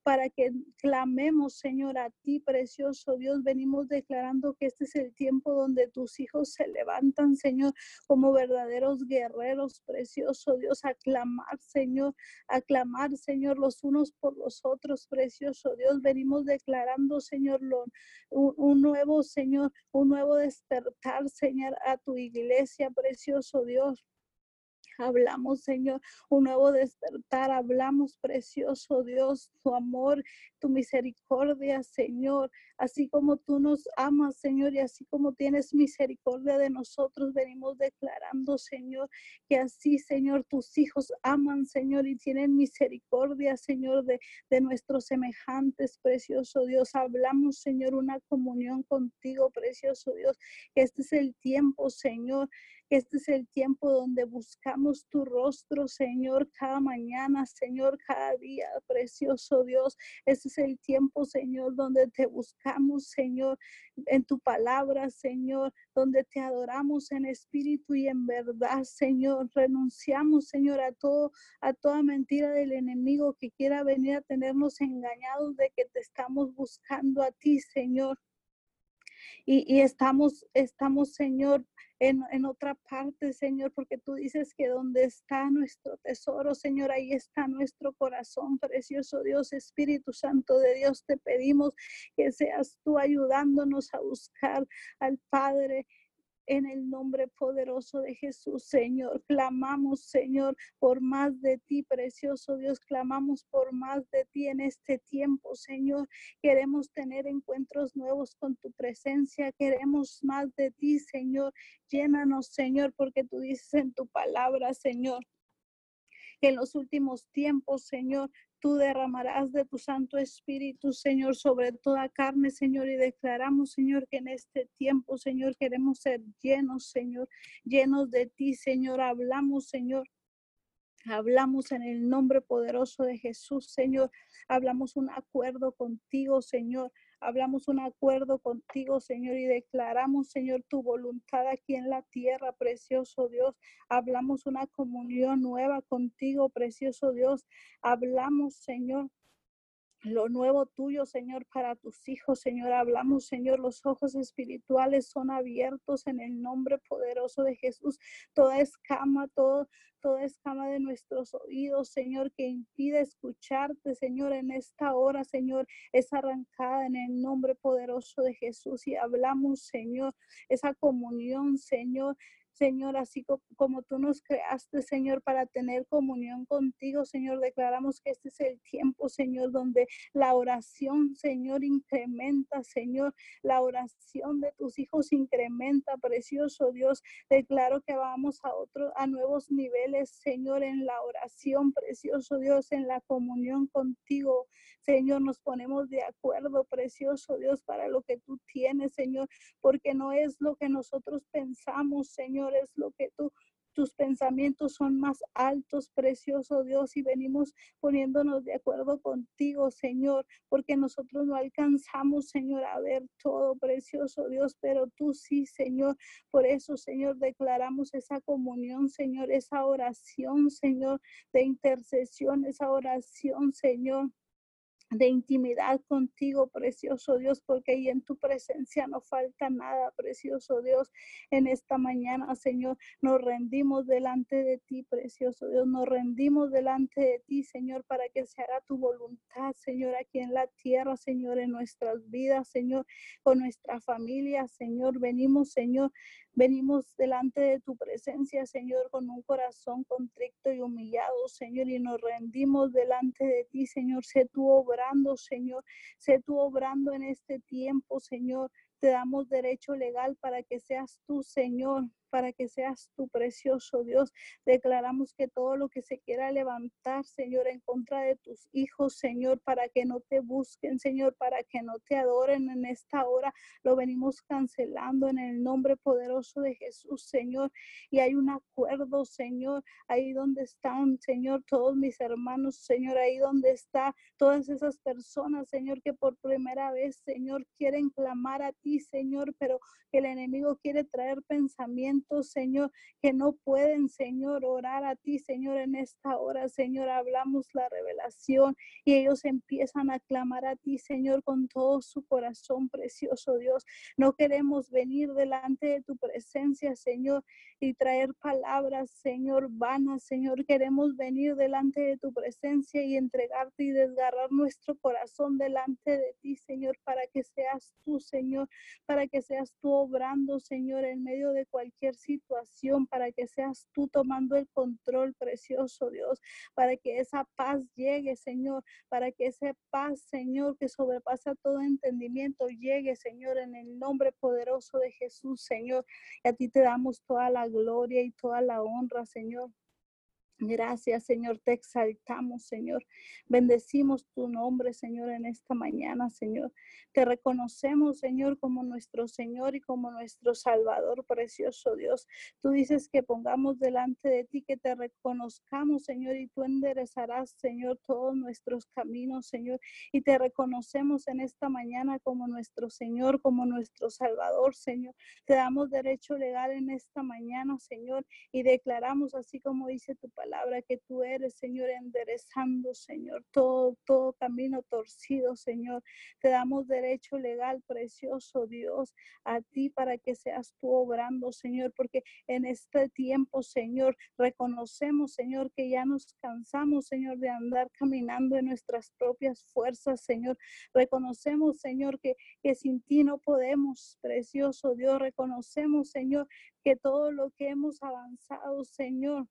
para que clamemos, Señor, a ti, precioso Dios. Venimos declarando que este es el tiempo donde tus hijos se levantan, Señor, como verdaderos guerreros, precioso Dios, a clamar, Señor, a clamar, Señor, los unos por los otros, precioso Dios. Venimos declarando, Señor, un, un nuevo, Señor, un nuevo despertar, Señor, a tu iglesia, precioso Dios. Hablamos, Señor, un nuevo despertar. Hablamos, precioso Dios, tu amor, tu misericordia, Señor. Así como tú nos amas, Señor, y así como tienes misericordia de nosotros, venimos declarando, Señor, que así, Señor, tus hijos aman, Señor, y tienen misericordia, Señor, de, de nuestros semejantes, precioso Dios. Hablamos, Señor, una comunión contigo, precioso Dios. Este es el tiempo, Señor este es el tiempo donde buscamos tu rostro, Señor, cada mañana, Señor, cada día, precioso Dios. Este es el tiempo, Señor, donde te buscamos, Señor, en tu palabra, Señor, donde te adoramos en espíritu y en verdad, Señor. Renunciamos, Señor, a todo, a toda mentira del enemigo que quiera venir a tenernos engañados de que te estamos buscando a ti, Señor. Y, estamos, estamos, Señor, en, otra parte, Señor, porque tú dices que donde está nuestro tesoro, Señor, ahí está nuestro corazón, precioso Dios, Espíritu Santo de Dios, te pedimos que seas tú ayudándonos a buscar al Padre en el nombre poderoso de Jesús, Señor. Clamamos, Señor, por más de ti, precioso Dios. Clamamos por más de ti en este tiempo, Señor. Queremos tener encuentros nuevos con tu presencia. Queremos más de ti, Señor. Llénanos, Señor, porque tú dices en tu palabra, Señor que en los últimos tiempos, Señor, tú derramarás de tu Santo Espíritu, Señor, sobre toda carne, Señor, y declaramos, Señor, que en este tiempo, Señor, queremos ser llenos, Señor, llenos de ti, Señor. Hablamos, Señor. Hablamos en el nombre poderoso de Jesús, Señor. Hablamos un acuerdo contigo, Señor. Hablamos un acuerdo contigo, Señor, y declaramos, Señor, tu voluntad aquí en la tierra, precioso Dios. Hablamos una comunión nueva contigo, precioso Dios. Hablamos, Señor, lo nuevo tuyo, Señor, para tus hijos, Señor. Hablamos, Señor, los ojos espirituales son abiertos en el nombre poderoso de Jesús. Toda escama, todo, toda escama de nuestros oídos, Señor, que impide escucharte, Señor, en esta hora, Señor, es arrancada en el nombre poderoso de Jesús. Y hablamos, Señor, esa comunión, Señor, Señor, así como tú nos creaste, Señor, para tener comunión contigo, Señor, declaramos que este es el tiempo, Señor, donde la oración, Señor, incrementa, Señor, la oración de tus hijos incrementa, precioso Dios. Declaro que vamos a otro, a nuevos niveles, Señor, en la oración, precioso Dios, en la comunión contigo. Señor, nos ponemos de acuerdo, precioso Dios, para lo que tú tienes, Señor, porque no es lo que nosotros pensamos, Señor, es lo que tú tus pensamientos son más altos, precioso Dios, y venimos poniéndonos de acuerdo contigo, Señor, porque nosotros no alcanzamos, Señor, a ver todo, precioso Dios, pero tú sí, Señor. Por eso, Señor, declaramos esa comunión, Señor, esa oración, Señor, de intercesión, esa oración, Señor de intimidad contigo, precioso Dios, porque ahí en tu presencia no falta nada, precioso Dios. En esta mañana, Señor, nos rendimos delante de ti, precioso Dios, nos rendimos delante de ti, Señor, para que se haga tu voluntad, Señor, aquí en la tierra, Señor, en nuestras vidas, Señor, con nuestra familia, Señor. Venimos, Señor, Venimos delante de tu presencia, Señor, con un corazón contrito y humillado, Señor, y nos rendimos delante de ti, Señor. Sé tú Señor. Sé tú obrando en este tiempo, Señor. Te damos derecho legal para que seas tú, Señor, para que seas tu precioso Dios. Declaramos que todo lo que se quiera levantar, Señor, en contra de tus hijos, Señor, para que no te busquen, Señor, para que no te adoren en esta hora, lo venimos cancelando en el nombre poderoso de Jesús, Señor. Y hay un acuerdo, Señor, ahí donde están, Señor, todos mis hermanos, Señor, ahí donde está todas esas personas, Señor, que por primera vez, Señor, quieren clamar a ti, Señor, pero el enemigo quiere traer pensamientos Señor, que no pueden, Señor, orar a ti, Señor, en esta hora, Señor, hablamos la revelación y ellos empiezan a clamar a ti, Señor, con todo su corazón, precioso Dios. No queremos venir delante de tu presencia, Señor, y traer palabras, Señor, vanas, Señor. Queremos venir delante de tu presencia y entregarte y desgarrar nuestro corazón delante de ti, Señor, para que seas tú, Señor, para que seas tú obrando, Señor, en medio de cualquier situación, para que seas tú tomando el control, precioso Dios, para que esa paz llegue, Señor, para que esa paz, Señor, que sobrepasa todo entendimiento, llegue, Señor, en el nombre poderoso de Jesús, Señor. Y a ti te damos toda la gloria y toda la honra, Señor. Gracias, Señor, te exaltamos, Señor. Bendecimos tu nombre, Señor, en esta mañana, Señor. Te reconocemos, Señor, como nuestro Señor y como nuestro Salvador, precioso Dios. Tú dices que pongamos delante de ti, que te reconozcamos, Señor, y tú enderezarás, Señor, todos nuestros caminos, Señor. Y te reconocemos en esta mañana como nuestro Señor, como nuestro Salvador, Señor. Te damos derecho legal en esta mañana, Señor, y declaramos así como dice tu palabra palabra que tú eres, Señor, enderezando, Señor, todo, todo camino torcido, Señor. Te damos derecho legal, precioso Dios, a ti para que seas tú obrando, Señor, porque en este tiempo, Señor, reconocemos, Señor, que ya nos cansamos, Señor, de andar caminando en nuestras propias fuerzas, Señor. Reconocemos, Señor, que, que sin ti no podemos, precioso Dios. Reconocemos, Señor, que todo lo que hemos avanzado, Señor,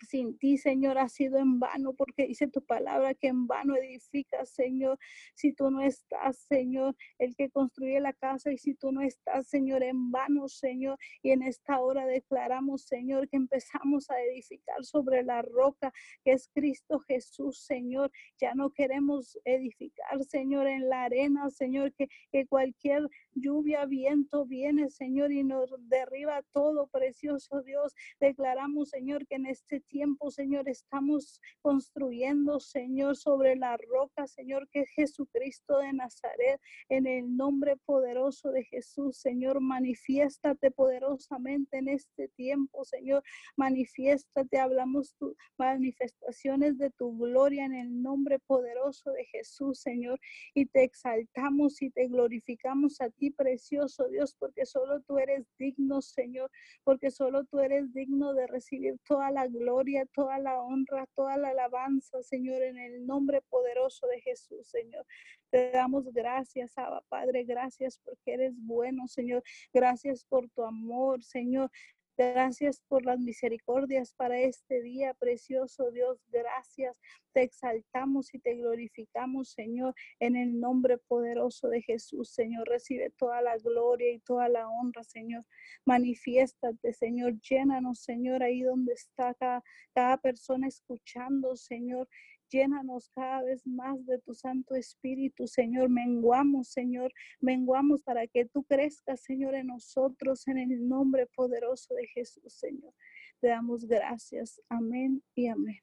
sin ti, Señor, ha sido en vano, porque dice tu palabra que en vano edificas, Señor, si tú no estás, Señor, el que construye la casa, y si tú no estás, Señor, en vano, Señor, y en esta hora declaramos, Señor, que empezamos a edificar sobre la roca que es Cristo Jesús, Señor, ya no queremos edificar, Señor, en la arena, Señor, que, que cualquier lluvia, viento viene, Señor, y nos derriba todo, precioso Dios, declaramos, Señor, que en este tiempo, Señor, estamos construyendo, Señor, sobre la roca, Señor, que es Jesucristo de Nazaret, en el nombre poderoso de Jesús, Señor, manifiéstate poderosamente en este tiempo, Señor, manifiéstate, hablamos tu, manifestaciones de tu gloria en el nombre poderoso de Jesús, Señor, y te exaltamos y te glorificamos a ti, precioso Dios, porque solo tú eres digno, Señor, porque solo tú eres digno de recibir toda la gloria toda la honra, toda la alabanza, Señor, en el nombre poderoso de Jesús, Señor. Te damos gracias, Abba Padre, gracias porque eres bueno, Señor. Gracias por tu amor, Señor. Gracias por las misericordias para este día, precioso Dios. Gracias. Te exaltamos y te glorificamos, Señor, en el nombre poderoso de Jesús. Señor, recibe toda la gloria y toda la honra, Señor. Manifiéstate, Señor. Llénanos, Señor, ahí donde está cada, cada persona escuchando, Señor. Llénanos cada vez más de tu Santo Espíritu, Señor. Menguamos, Señor. Menguamos para que tú crezcas, Señor, en nosotros, en el nombre poderoso de Jesús, Señor. Te damos gracias. Amén y amén.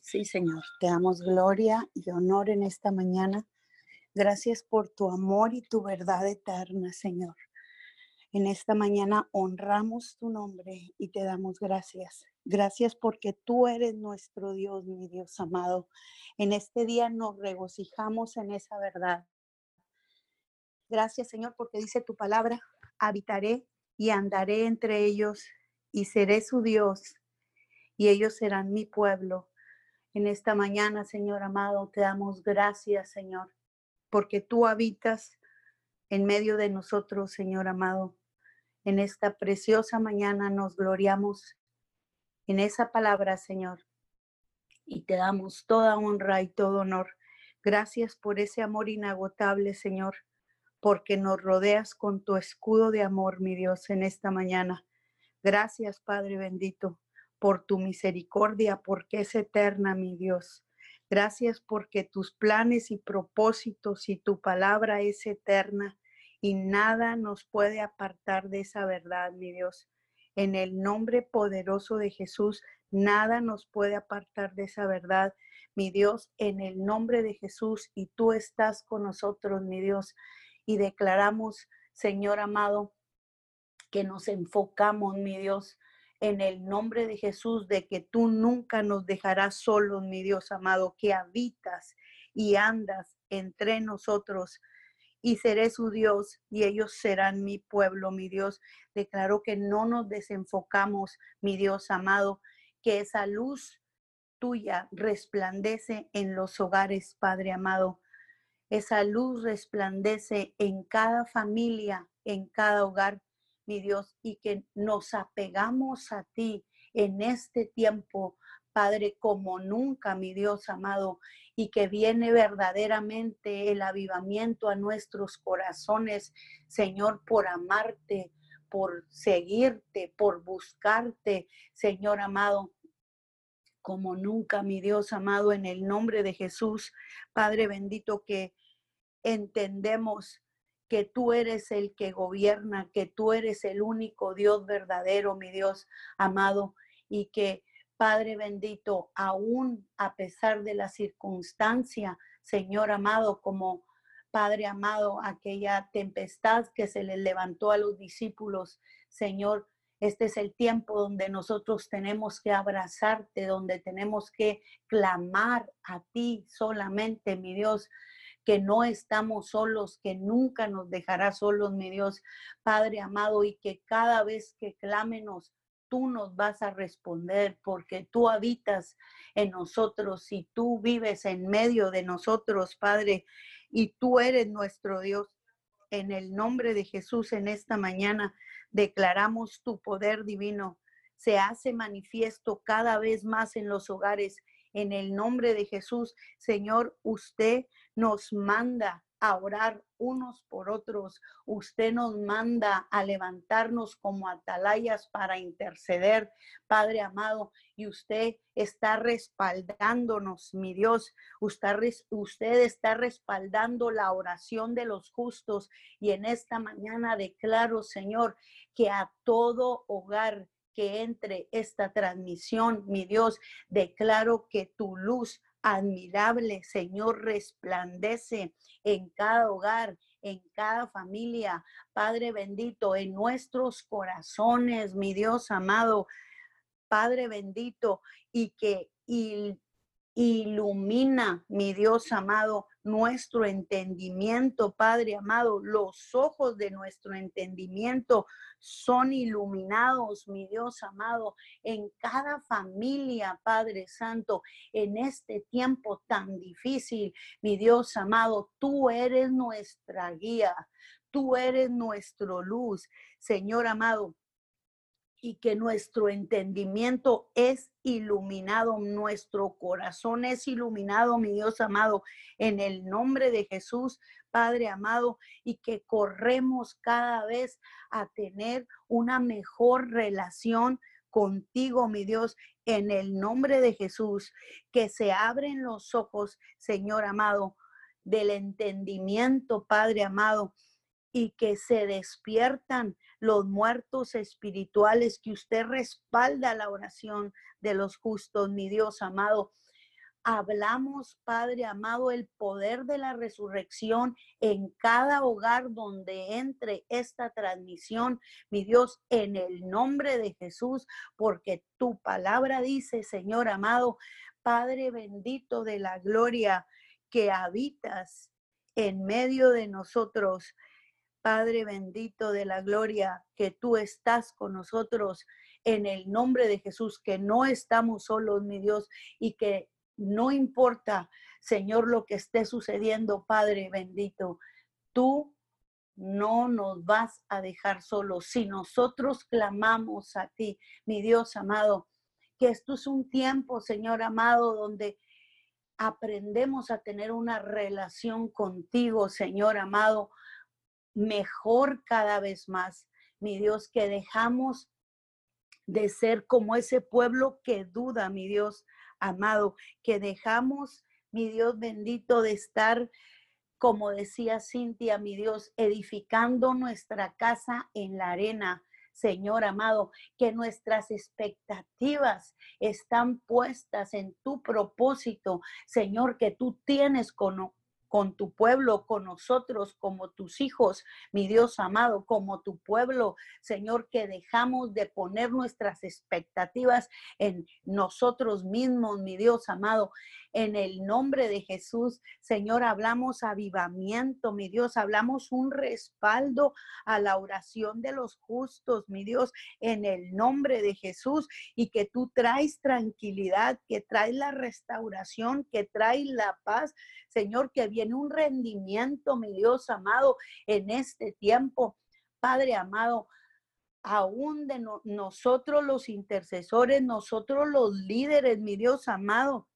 Sí, Señor. Te damos gloria y honor en esta mañana. Gracias por tu amor y tu verdad eterna, Señor. En esta mañana honramos tu nombre y te damos gracias. Gracias porque tú eres nuestro Dios, mi Dios amado. En este día nos regocijamos en esa verdad. Gracias, Señor, porque dice tu palabra, habitaré y andaré entre ellos y seré su Dios y ellos serán mi pueblo. En esta mañana, Señor amado, te damos gracias, Señor, porque tú habitas en medio de nosotros, Señor amado. En esta preciosa mañana nos gloriamos en esa palabra, Señor, y te damos toda honra y todo honor. Gracias por ese amor inagotable, Señor, porque nos rodeas con tu escudo de amor, mi Dios, en esta mañana. Gracias, Padre bendito, por tu misericordia, porque es eterna, mi Dios. Gracias porque tus planes y propósitos y tu palabra es eterna y nada nos puede apartar de esa verdad, mi Dios. En el nombre poderoso de Jesús, nada nos puede apartar de esa verdad, mi Dios, en el nombre de Jesús, y tú estás con nosotros, mi Dios, y declaramos, Señor amado, que nos enfocamos, mi Dios, en el nombre de Jesús, de que tú nunca nos dejarás solos, mi Dios amado, que habitas y andas entre nosotros y seré su Dios y ellos serán mi pueblo, mi Dios. Declaro que no nos desenfocamos, mi Dios amado, que esa luz tuya resplandece en los hogares, Padre amado. Esa luz resplandece en cada familia, en cada hogar, mi Dios, y que nos apegamos a ti en este tiempo, Padre, como nunca, mi Dios amado, y que viene verdaderamente el avivamiento a nuestros corazones, Señor, por amarte, por seguirte, por buscarte, Señor amado. Como nunca, mi Dios amado, en el nombre de Jesús, Padre bendito, que entendemos que tú eres el que gobierna, que tú eres el único Dios verdadero, mi Dios amado, y que Padre bendito, aún a pesar de la circunstancia, Señor amado, como Padre amado, aquella tempestad que se le levantó a los discípulos, Señor, este es el tiempo donde nosotros tenemos que abrazarte, donde tenemos que clamar a ti solamente, mi Dios, que no estamos solos, que nunca nos dejará solos, mi Dios, Padre amado, y que cada vez que clámenos, tú nos vas a responder porque tú habitas en nosotros y tú vives en medio de nosotros, Padre, y tú eres nuestro Dios. En el nombre de Jesús en esta mañana declaramos tu poder divino. Se hace manifiesto cada vez más en los hogares. En el nombre de Jesús, Señor, usted nos manda a orar unos por otros. Usted nos manda a levantarnos como atalayas para interceder, Padre amado, y usted está respaldándonos, mi Dios. Usted, usted está respaldando la oración de los justos y en esta mañana declaro, Señor, que a todo hogar que entre esta transmisión, mi Dios, declaro que tu luz admirable, Señor, resplandece en cada hogar, en cada familia, Padre bendito, en nuestros corazones, mi Dios amado, Padre bendito, y que ilumina, mi Dios amado, nuestro entendimiento, Padre amado. Los ojos de nuestro entendimiento son iluminados, mi Dios amado, en cada familia, Padre Santo, en este tiempo tan difícil, mi Dios amado. Tú eres nuestra guía, tú eres nuestro luz, Señor amado. Y que nuestro entendimiento es iluminado, nuestro corazón es iluminado, mi Dios amado, en el nombre de Jesús, Padre amado, y que corremos cada vez a tener una mejor relación contigo, mi Dios, en el nombre de Jesús, que se abren los ojos, Señor amado, del entendimiento, Padre amado, y que se despiertan los muertos espirituales, que usted respalda la oración de los justos, mi Dios amado. Hablamos, Padre amado, el poder de la resurrección en cada hogar donde entre esta transmisión, mi Dios, en el nombre de Jesús, porque tu palabra dice, Señor amado, Padre bendito de la gloria, que habitas en medio de nosotros. Padre bendito de la gloria, que tú estás con nosotros en el nombre de Jesús, que no estamos solos, mi Dios, y que no importa, Señor, lo que esté sucediendo, Padre bendito, tú no nos vas a dejar solos. Si nosotros clamamos a ti, mi Dios amado, que esto es un tiempo, Señor amado, donde aprendemos a tener una relación contigo, Señor amado, mejor cada vez más. Mi Dios, que dejamos de ser como ese pueblo que duda, mi Dios amado, que dejamos, mi Dios bendito, de estar, como decía Cintia, mi Dios, edificando nuestra casa en la arena. Señor amado, que nuestras expectativas están puestas en tu propósito, Señor, que tú tienes con, con tu pueblo, con nosotros, como tus hijos, mi Dios amado, como tu pueblo, Señor, que dejamos de poner nuestras expectativas en nosotros mismos, mi Dios amado, en el nombre de Jesús, Señor, hablamos avivamiento, mi Dios, hablamos un respaldo a la oración de los justos, mi Dios, en el nombre de Jesús, y que tú traes tranquilidad, que traes la restauración, que traes la paz, Señor, que viene un rendimiento, mi Dios amado, en este tiempo. Padre amado, aún de nosotros los intercesores, nosotros los líderes, mi Dios amado,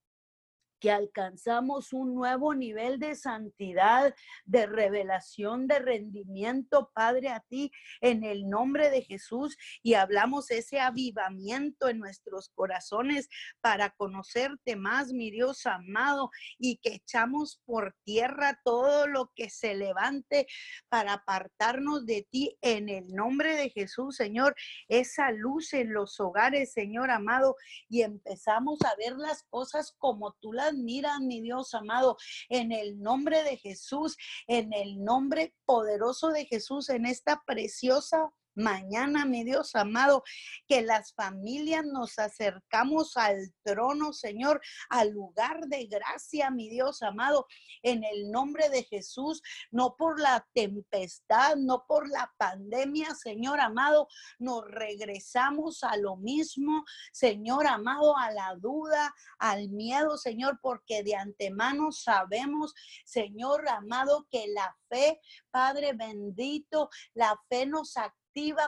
que alcanzamos un nuevo nivel de santidad, de revelación, de rendimiento, Padre, a ti en el nombre de Jesús y hablamos ese avivamiento en nuestros corazones para conocerte más, mi Dios amado, y que echamos por tierra todo lo que se levante para apartarnos de ti en el nombre de Jesús, Señor, esa luz en los hogares, Señor amado, y empezamos a ver las cosas como tú las mira, mi Dios amado, en el nombre de Jesús, en el nombre poderoso de Jesús, en esta preciosa mañana, mi Dios amado, que las familias nos acercamos al trono, Señor, al lugar de gracia, mi Dios amado, en el nombre de Jesús, no por la tempestad, no por la pandemia, Señor amado, nos regresamos a lo mismo, Señor amado, a la duda, al miedo, Señor, porque de antemano sabemos, Señor amado, que la fe, Padre bendito, la fe nos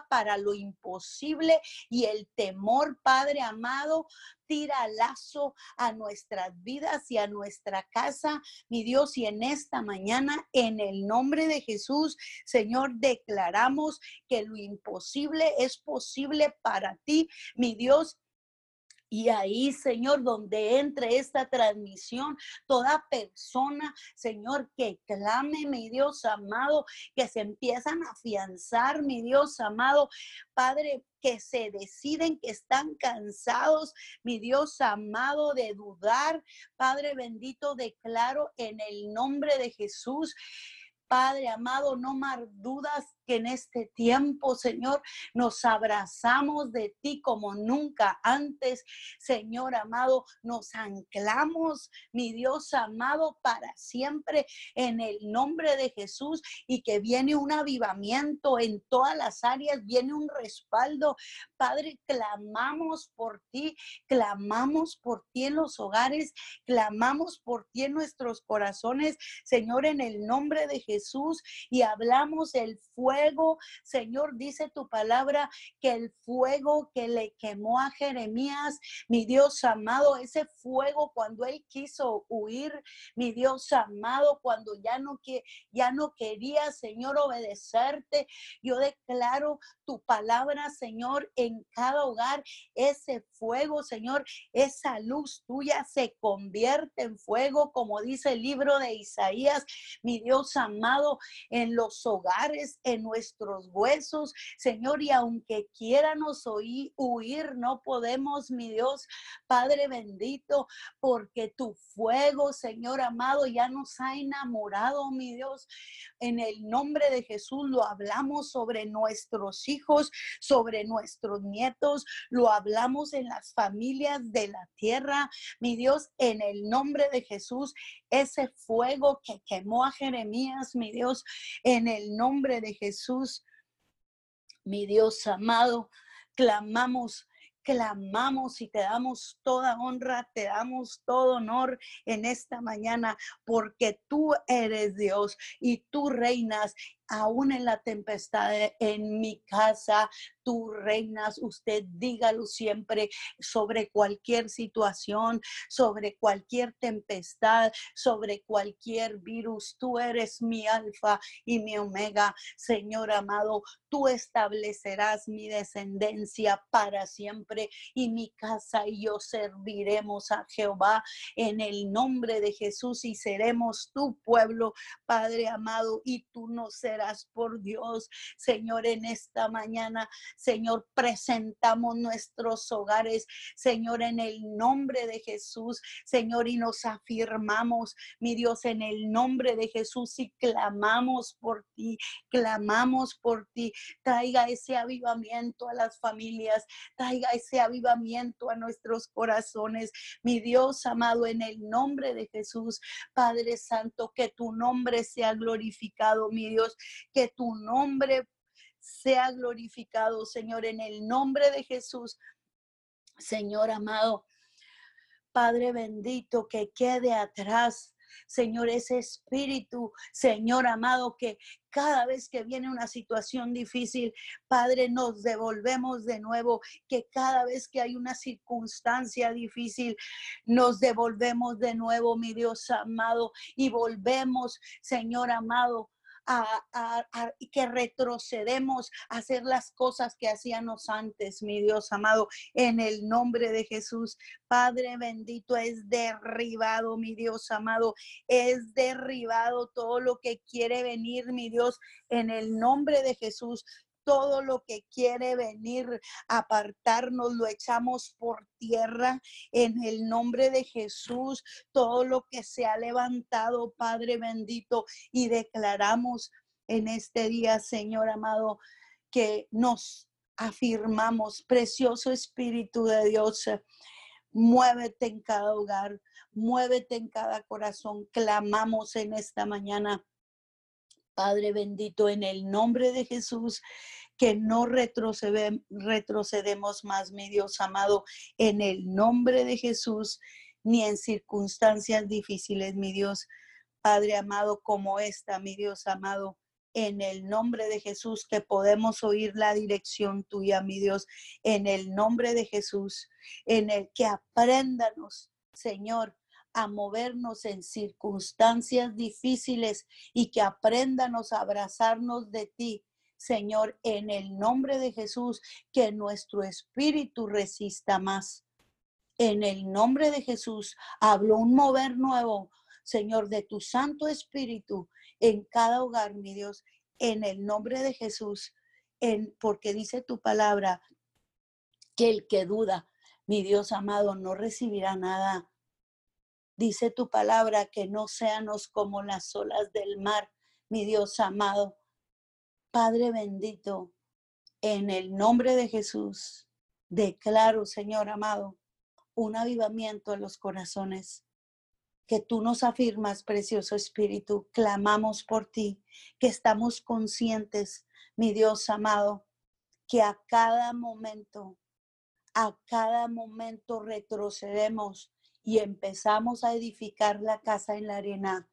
para lo imposible y el temor, Padre amado, tira lazo a nuestras vidas y a nuestra casa, mi Dios, y en esta mañana, en el nombre de Jesús, Señor, declaramos que lo imposible es posible para ti, mi Dios, y ahí, Señor, donde entre esta transmisión, toda persona, Señor, que clame, mi Dios amado, que se empiezan a afianzar, mi Dios amado, Padre, que se deciden, que están cansados, mi Dios amado, de dudar. Padre bendito, declaro en el nombre de Jesús Padre amado, no más dudas que en este tiempo, Señor, nos abrazamos de ti como nunca antes, Señor amado, nos anclamos, mi Dios amado, para siempre en el nombre de Jesús y que viene un avivamiento en todas las áreas, viene un respaldo. Padre, clamamos por ti, clamamos por ti en los hogares, clamamos por ti en nuestros corazones, Señor, en el nombre de Jesús y hablamos el fuego. Señor, dice tu palabra que el fuego que le quemó a Jeremías, mi Dios amado, ese fuego cuando él quiso huir, mi Dios amado, cuando ya no, ya no quería, Señor, obedecerte, yo declaro tu palabra, Señor, en cada hogar, ese fuego, Señor, esa luz tuya se convierte en fuego, como dice el libro de Isaías, mi Dios amado, en los hogares, en nuestros huesos, Señor, y aunque quieranos oír, huir, no podemos, mi Dios, Padre bendito, porque tu fuego, Señor amado, ya nos ha enamorado, mi Dios. En el nombre de Jesús lo hablamos sobre nuestros hijos, sobre nuestros nietos, lo hablamos en las familias de la tierra, mi Dios, en el nombre de Jesús, ese fuego que quemó a Jeremías, mi Dios, en el nombre de Jesús, mi Dios amado, clamamos clamamos y te damos toda honra, te damos todo honor en esta mañana, porque tú eres Dios y tú reinas aún en la tempestad en mi casa, tú reinas, usted dígalo siempre sobre cualquier situación, sobre cualquier tempestad, sobre cualquier virus. Tú eres mi alfa y mi omega, Señor amado. Tú establecerás mi descendencia para siempre y mi casa y yo serviremos a Jehová en el nombre de Jesús y seremos tu pueblo, Padre amado, y tú no serás por Dios. Señor, en esta mañana, Señor, presentamos nuestros hogares, Señor, en el nombre de Jesús, Señor, y nos afirmamos, mi Dios, en el nombre de Jesús y clamamos por ti, clamamos por ti. Traiga ese avivamiento a las familias, traiga ese avivamiento a nuestros corazones, mi Dios amado, en el nombre de Jesús, Padre Santo, que tu nombre sea glorificado, mi Dios, que tu nombre sea glorificado, Señor, en el nombre de Jesús. Señor amado, Padre bendito, que quede atrás, Señor, ese espíritu, Señor amado, que cada vez que viene una situación difícil, Padre, nos devolvemos de nuevo, que cada vez que hay una circunstancia difícil, nos devolvemos de nuevo, mi Dios amado, y volvemos, Señor amado, y que retrocedemos a hacer las cosas que hacíamos antes, mi Dios amado, en el nombre de Jesús. Padre bendito, es derribado, mi Dios amado, es derribado todo lo que quiere venir, mi Dios, en el nombre de Jesús todo lo que quiere venir a apartarnos, lo echamos por tierra en el nombre de Jesús. Todo lo que se ha levantado, Padre bendito, y declaramos en este día, Señor amado, que nos afirmamos, precioso Espíritu de Dios. Muévete en cada hogar, muévete en cada corazón. Clamamos en esta mañana Padre bendito, en el nombre de Jesús, que no retrocedemos más, mi Dios amado, en el nombre de Jesús, ni en circunstancias difíciles, mi Dios, Padre amado, como esta, mi Dios amado, en el nombre de Jesús, que podemos oír la dirección tuya, mi Dios, en el nombre de Jesús, en el que apréndanos, Señor, a movernos en circunstancias difíciles y que aprendanos a abrazarnos de ti. Señor, en el nombre de Jesús, que nuestro espíritu resista más. En el nombre de Jesús, hablo un mover nuevo, Señor, de tu Santo Espíritu en cada hogar, mi Dios, en el nombre de Jesús, en, porque dice tu palabra que el que duda, mi Dios amado, no recibirá nada Dice tu palabra que no seanos como las olas del mar, mi Dios amado. Padre bendito, en el nombre de Jesús, declaro, Señor amado, un avivamiento en los corazones. Que tú nos afirmas, precioso Espíritu, clamamos por ti, que estamos conscientes, mi Dios amado, que a cada momento, a cada momento retrocedemos y empezamos a edificar la casa en la arena,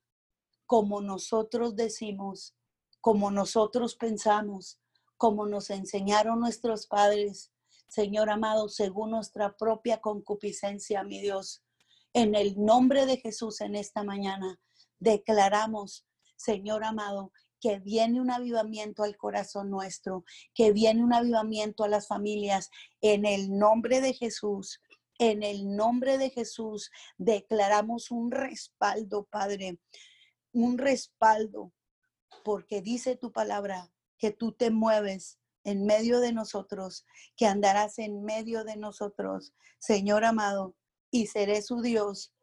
como nosotros decimos, como nosotros pensamos, como nos enseñaron nuestros padres, Señor amado, según nuestra propia concupiscencia, mi Dios. En el nombre de Jesús en esta mañana declaramos, Señor amado, que viene un avivamiento al corazón nuestro, que viene un avivamiento a las familias. En el nombre de Jesús, en el nombre de Jesús, declaramos un respaldo, Padre, un respaldo, porque dice tu palabra que tú te mueves en medio de nosotros, que andarás en medio de nosotros, Señor amado, y seré su Dios,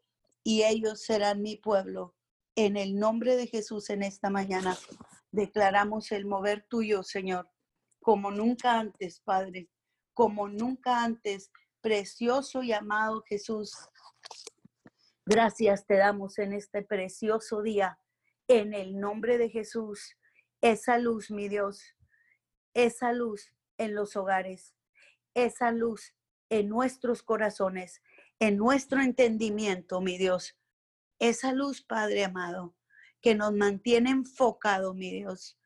y ellos serán mi pueblo. En el nombre de Jesús en esta mañana declaramos el mover tuyo, Señor, como nunca antes, Padre, como nunca antes, precioso y amado Jesús. Gracias te damos en este precioso día, en el nombre de Jesús. Esa luz, mi Dios, esa luz en los hogares, esa luz en nuestros corazones, en nuestro entendimiento, mi Dios. Esa luz, Padre amado, que nos mantiene enfocado, mi Dios.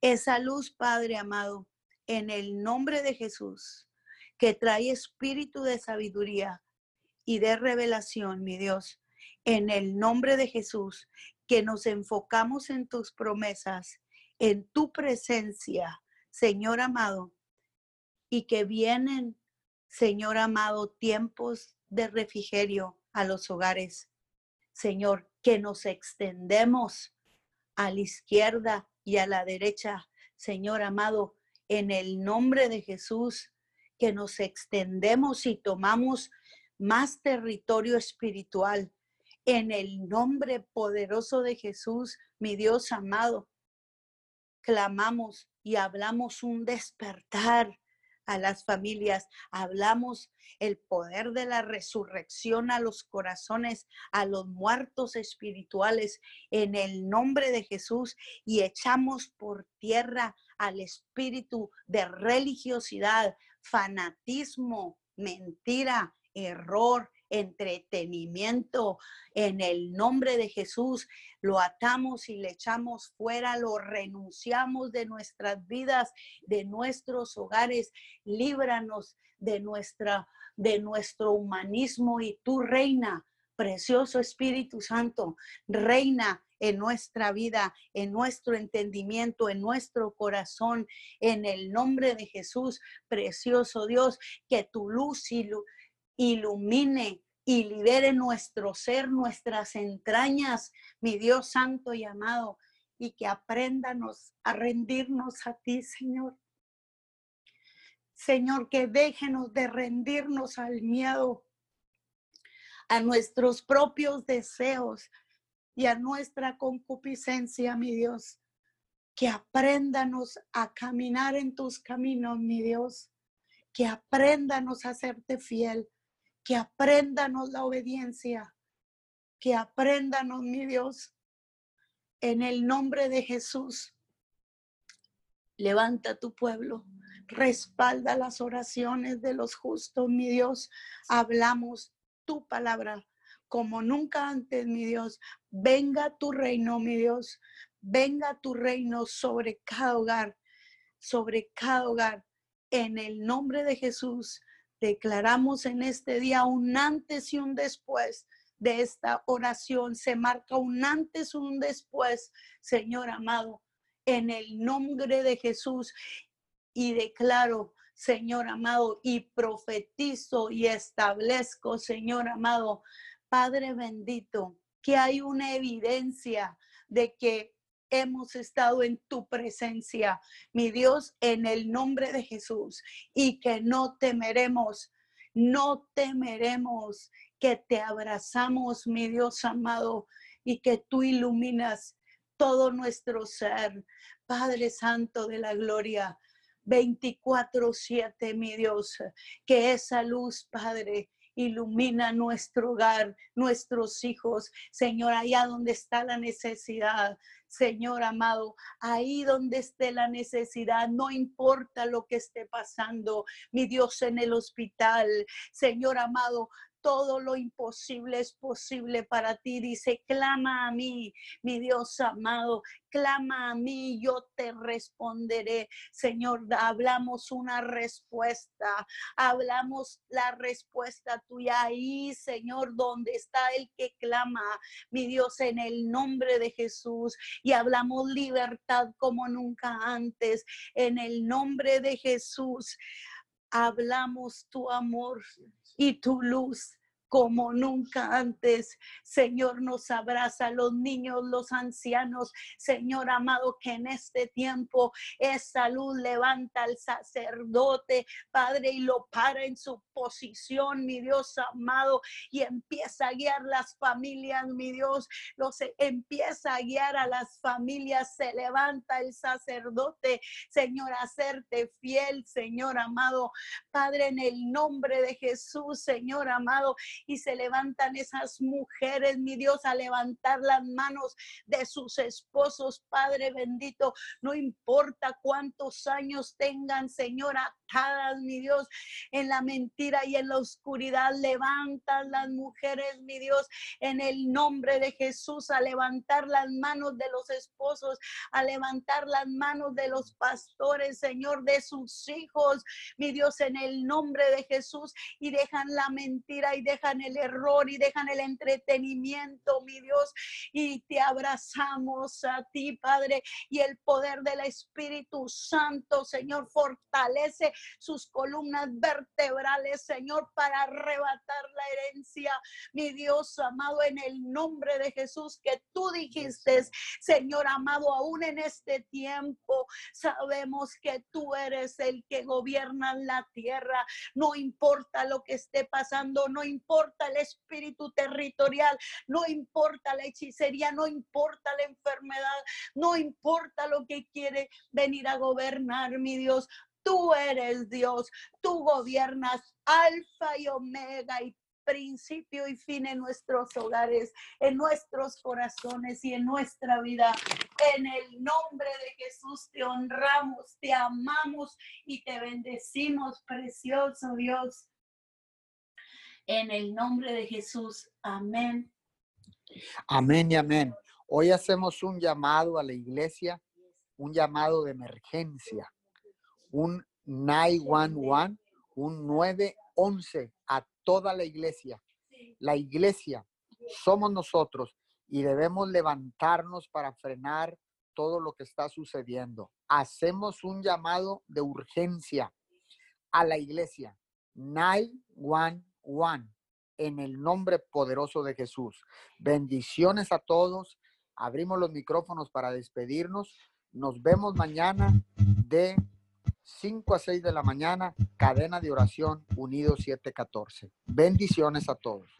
Esa luz, Padre amado, en el nombre de Jesús, que trae espíritu de sabiduría y de revelación, mi Dios. En el nombre de Jesús, que nos enfocamos en tus promesas, en tu presencia, Señor amado, y que vienen, Señor amado, tiempos de refrigerio a los hogares. Señor, que nos extendemos a la izquierda y a la derecha, Señor amado, en el nombre de Jesús, que nos extendemos y tomamos más territorio espiritual. En el nombre poderoso de Jesús, mi Dios amado, clamamos y hablamos un despertar a las familias, hablamos el poder de la resurrección a los corazones, a los muertos espirituales, en el nombre de Jesús y echamos por tierra al espíritu de religiosidad, fanatismo, mentira, error, entretenimiento. En el nombre de Jesús lo atamos y le echamos fuera, lo renunciamos de nuestras vidas, de nuestros hogares. Líbranos de nuestra de nuestro humanismo y tu reina, precioso Espíritu Santo, reina en nuestra vida, en nuestro entendimiento, en nuestro corazón, en el nombre de Jesús, precioso Dios, que tu luz ilumine y libere nuestro ser, nuestras entrañas, mi Dios santo y amado, y que aprendanos a rendirnos a ti, Señor. Señor, que déjenos de rendirnos al miedo, a nuestros propios deseos y a nuestra concupiscencia, mi Dios. Que aprendanos a caminar en tus caminos, mi Dios. Que aprendanos a serte fiel. Que aprendanos la obediencia. Que aprendanos, mi Dios. En el nombre de Jesús, levanta tu pueblo respalda las oraciones de los justos, mi Dios. Hablamos tu palabra como nunca antes, mi Dios. Venga tu reino, mi Dios. Venga tu reino sobre cada hogar, sobre cada hogar. En el nombre de Jesús, declaramos en este día un antes y un después de esta oración. Se marca un antes y un después, Señor amado, en el nombre de Jesús y declaro, Señor amado, y profetizo y establezco, Señor amado, Padre bendito, que hay una evidencia de que hemos estado en tu presencia, mi Dios, en el nombre de Jesús, y que no temeremos, no temeremos, que te abrazamos, mi Dios amado, y que tú iluminas todo nuestro ser. Padre Santo de la Gloria, 24/7, mi Dios, que esa luz, Padre, ilumina nuestro hogar, nuestros hijos, Señor, allá donde está la necesidad, Señor amado, ahí donde esté la necesidad, no importa lo que esté pasando, mi Dios en el hospital, Señor amado, todo lo imposible es posible para ti. Dice, clama a mí, mi Dios amado, clama a mí, yo te responderé. Señor, hablamos una respuesta, hablamos la respuesta tuya ahí, Señor, donde está el que clama, mi Dios, en el nombre de Jesús. Y hablamos libertad como nunca antes, en el nombre de Jesús. Hablamos tu amor y tu luz como nunca antes. Señor, nos abraza los niños, los ancianos. Señor amado, que en este tiempo esa luz levanta al sacerdote, Padre, y lo para en su posición, mi Dios amado, y empieza a guiar las familias, mi Dios, los empieza a guiar a las familias. Se levanta el sacerdote, Señor, a hacerte fiel, Señor amado. Padre, en el nombre de Jesús, Señor amado, y se levantan esas mujeres, mi Dios, a levantar las manos de sus esposos, Padre bendito, no importa cuántos años tengan, Señor, atadas, mi Dios, en la mentira y en la oscuridad, levantan las mujeres, mi Dios, en el nombre de Jesús, a levantar las manos de los esposos, a levantar las manos de los pastores, Señor, de sus hijos, mi Dios, en el nombre de Jesús, y dejan la mentira y dejan el error y dejan el entretenimiento, mi Dios, y te abrazamos a ti, Padre, y el poder del Espíritu Santo, Señor, fortalece sus columnas vertebrales, Señor, para arrebatar la herencia, mi Dios amado, en el nombre de Jesús que tú dijiste, Señor amado, aún en este tiempo sabemos que tú eres el que gobierna la tierra, no importa lo que esté pasando, no importa importa el espíritu territorial, no importa la hechicería, no importa la enfermedad, no importa lo que quiere venir a gobernar, mi Dios. Tú eres Dios, tú gobiernas alfa y omega y principio y fin en nuestros hogares, en nuestros corazones y en nuestra vida. En el nombre de Jesús te honramos, te amamos y te bendecimos, precioso Dios. En el nombre de Jesús. Amén. Amén y amén. Hoy hacemos un llamado a la iglesia, un llamado de emergencia, un 911, un 911 a toda la iglesia. La iglesia somos nosotros y debemos levantarnos para frenar todo lo que está sucediendo. Hacemos un llamado de urgencia a la iglesia. 911 Juan, en el nombre poderoso de Jesús. Bendiciones a todos. Abrimos los micrófonos para despedirnos. Nos vemos mañana de 5 a 6 de la mañana, cadena de oración unido 714. Bendiciones a todos.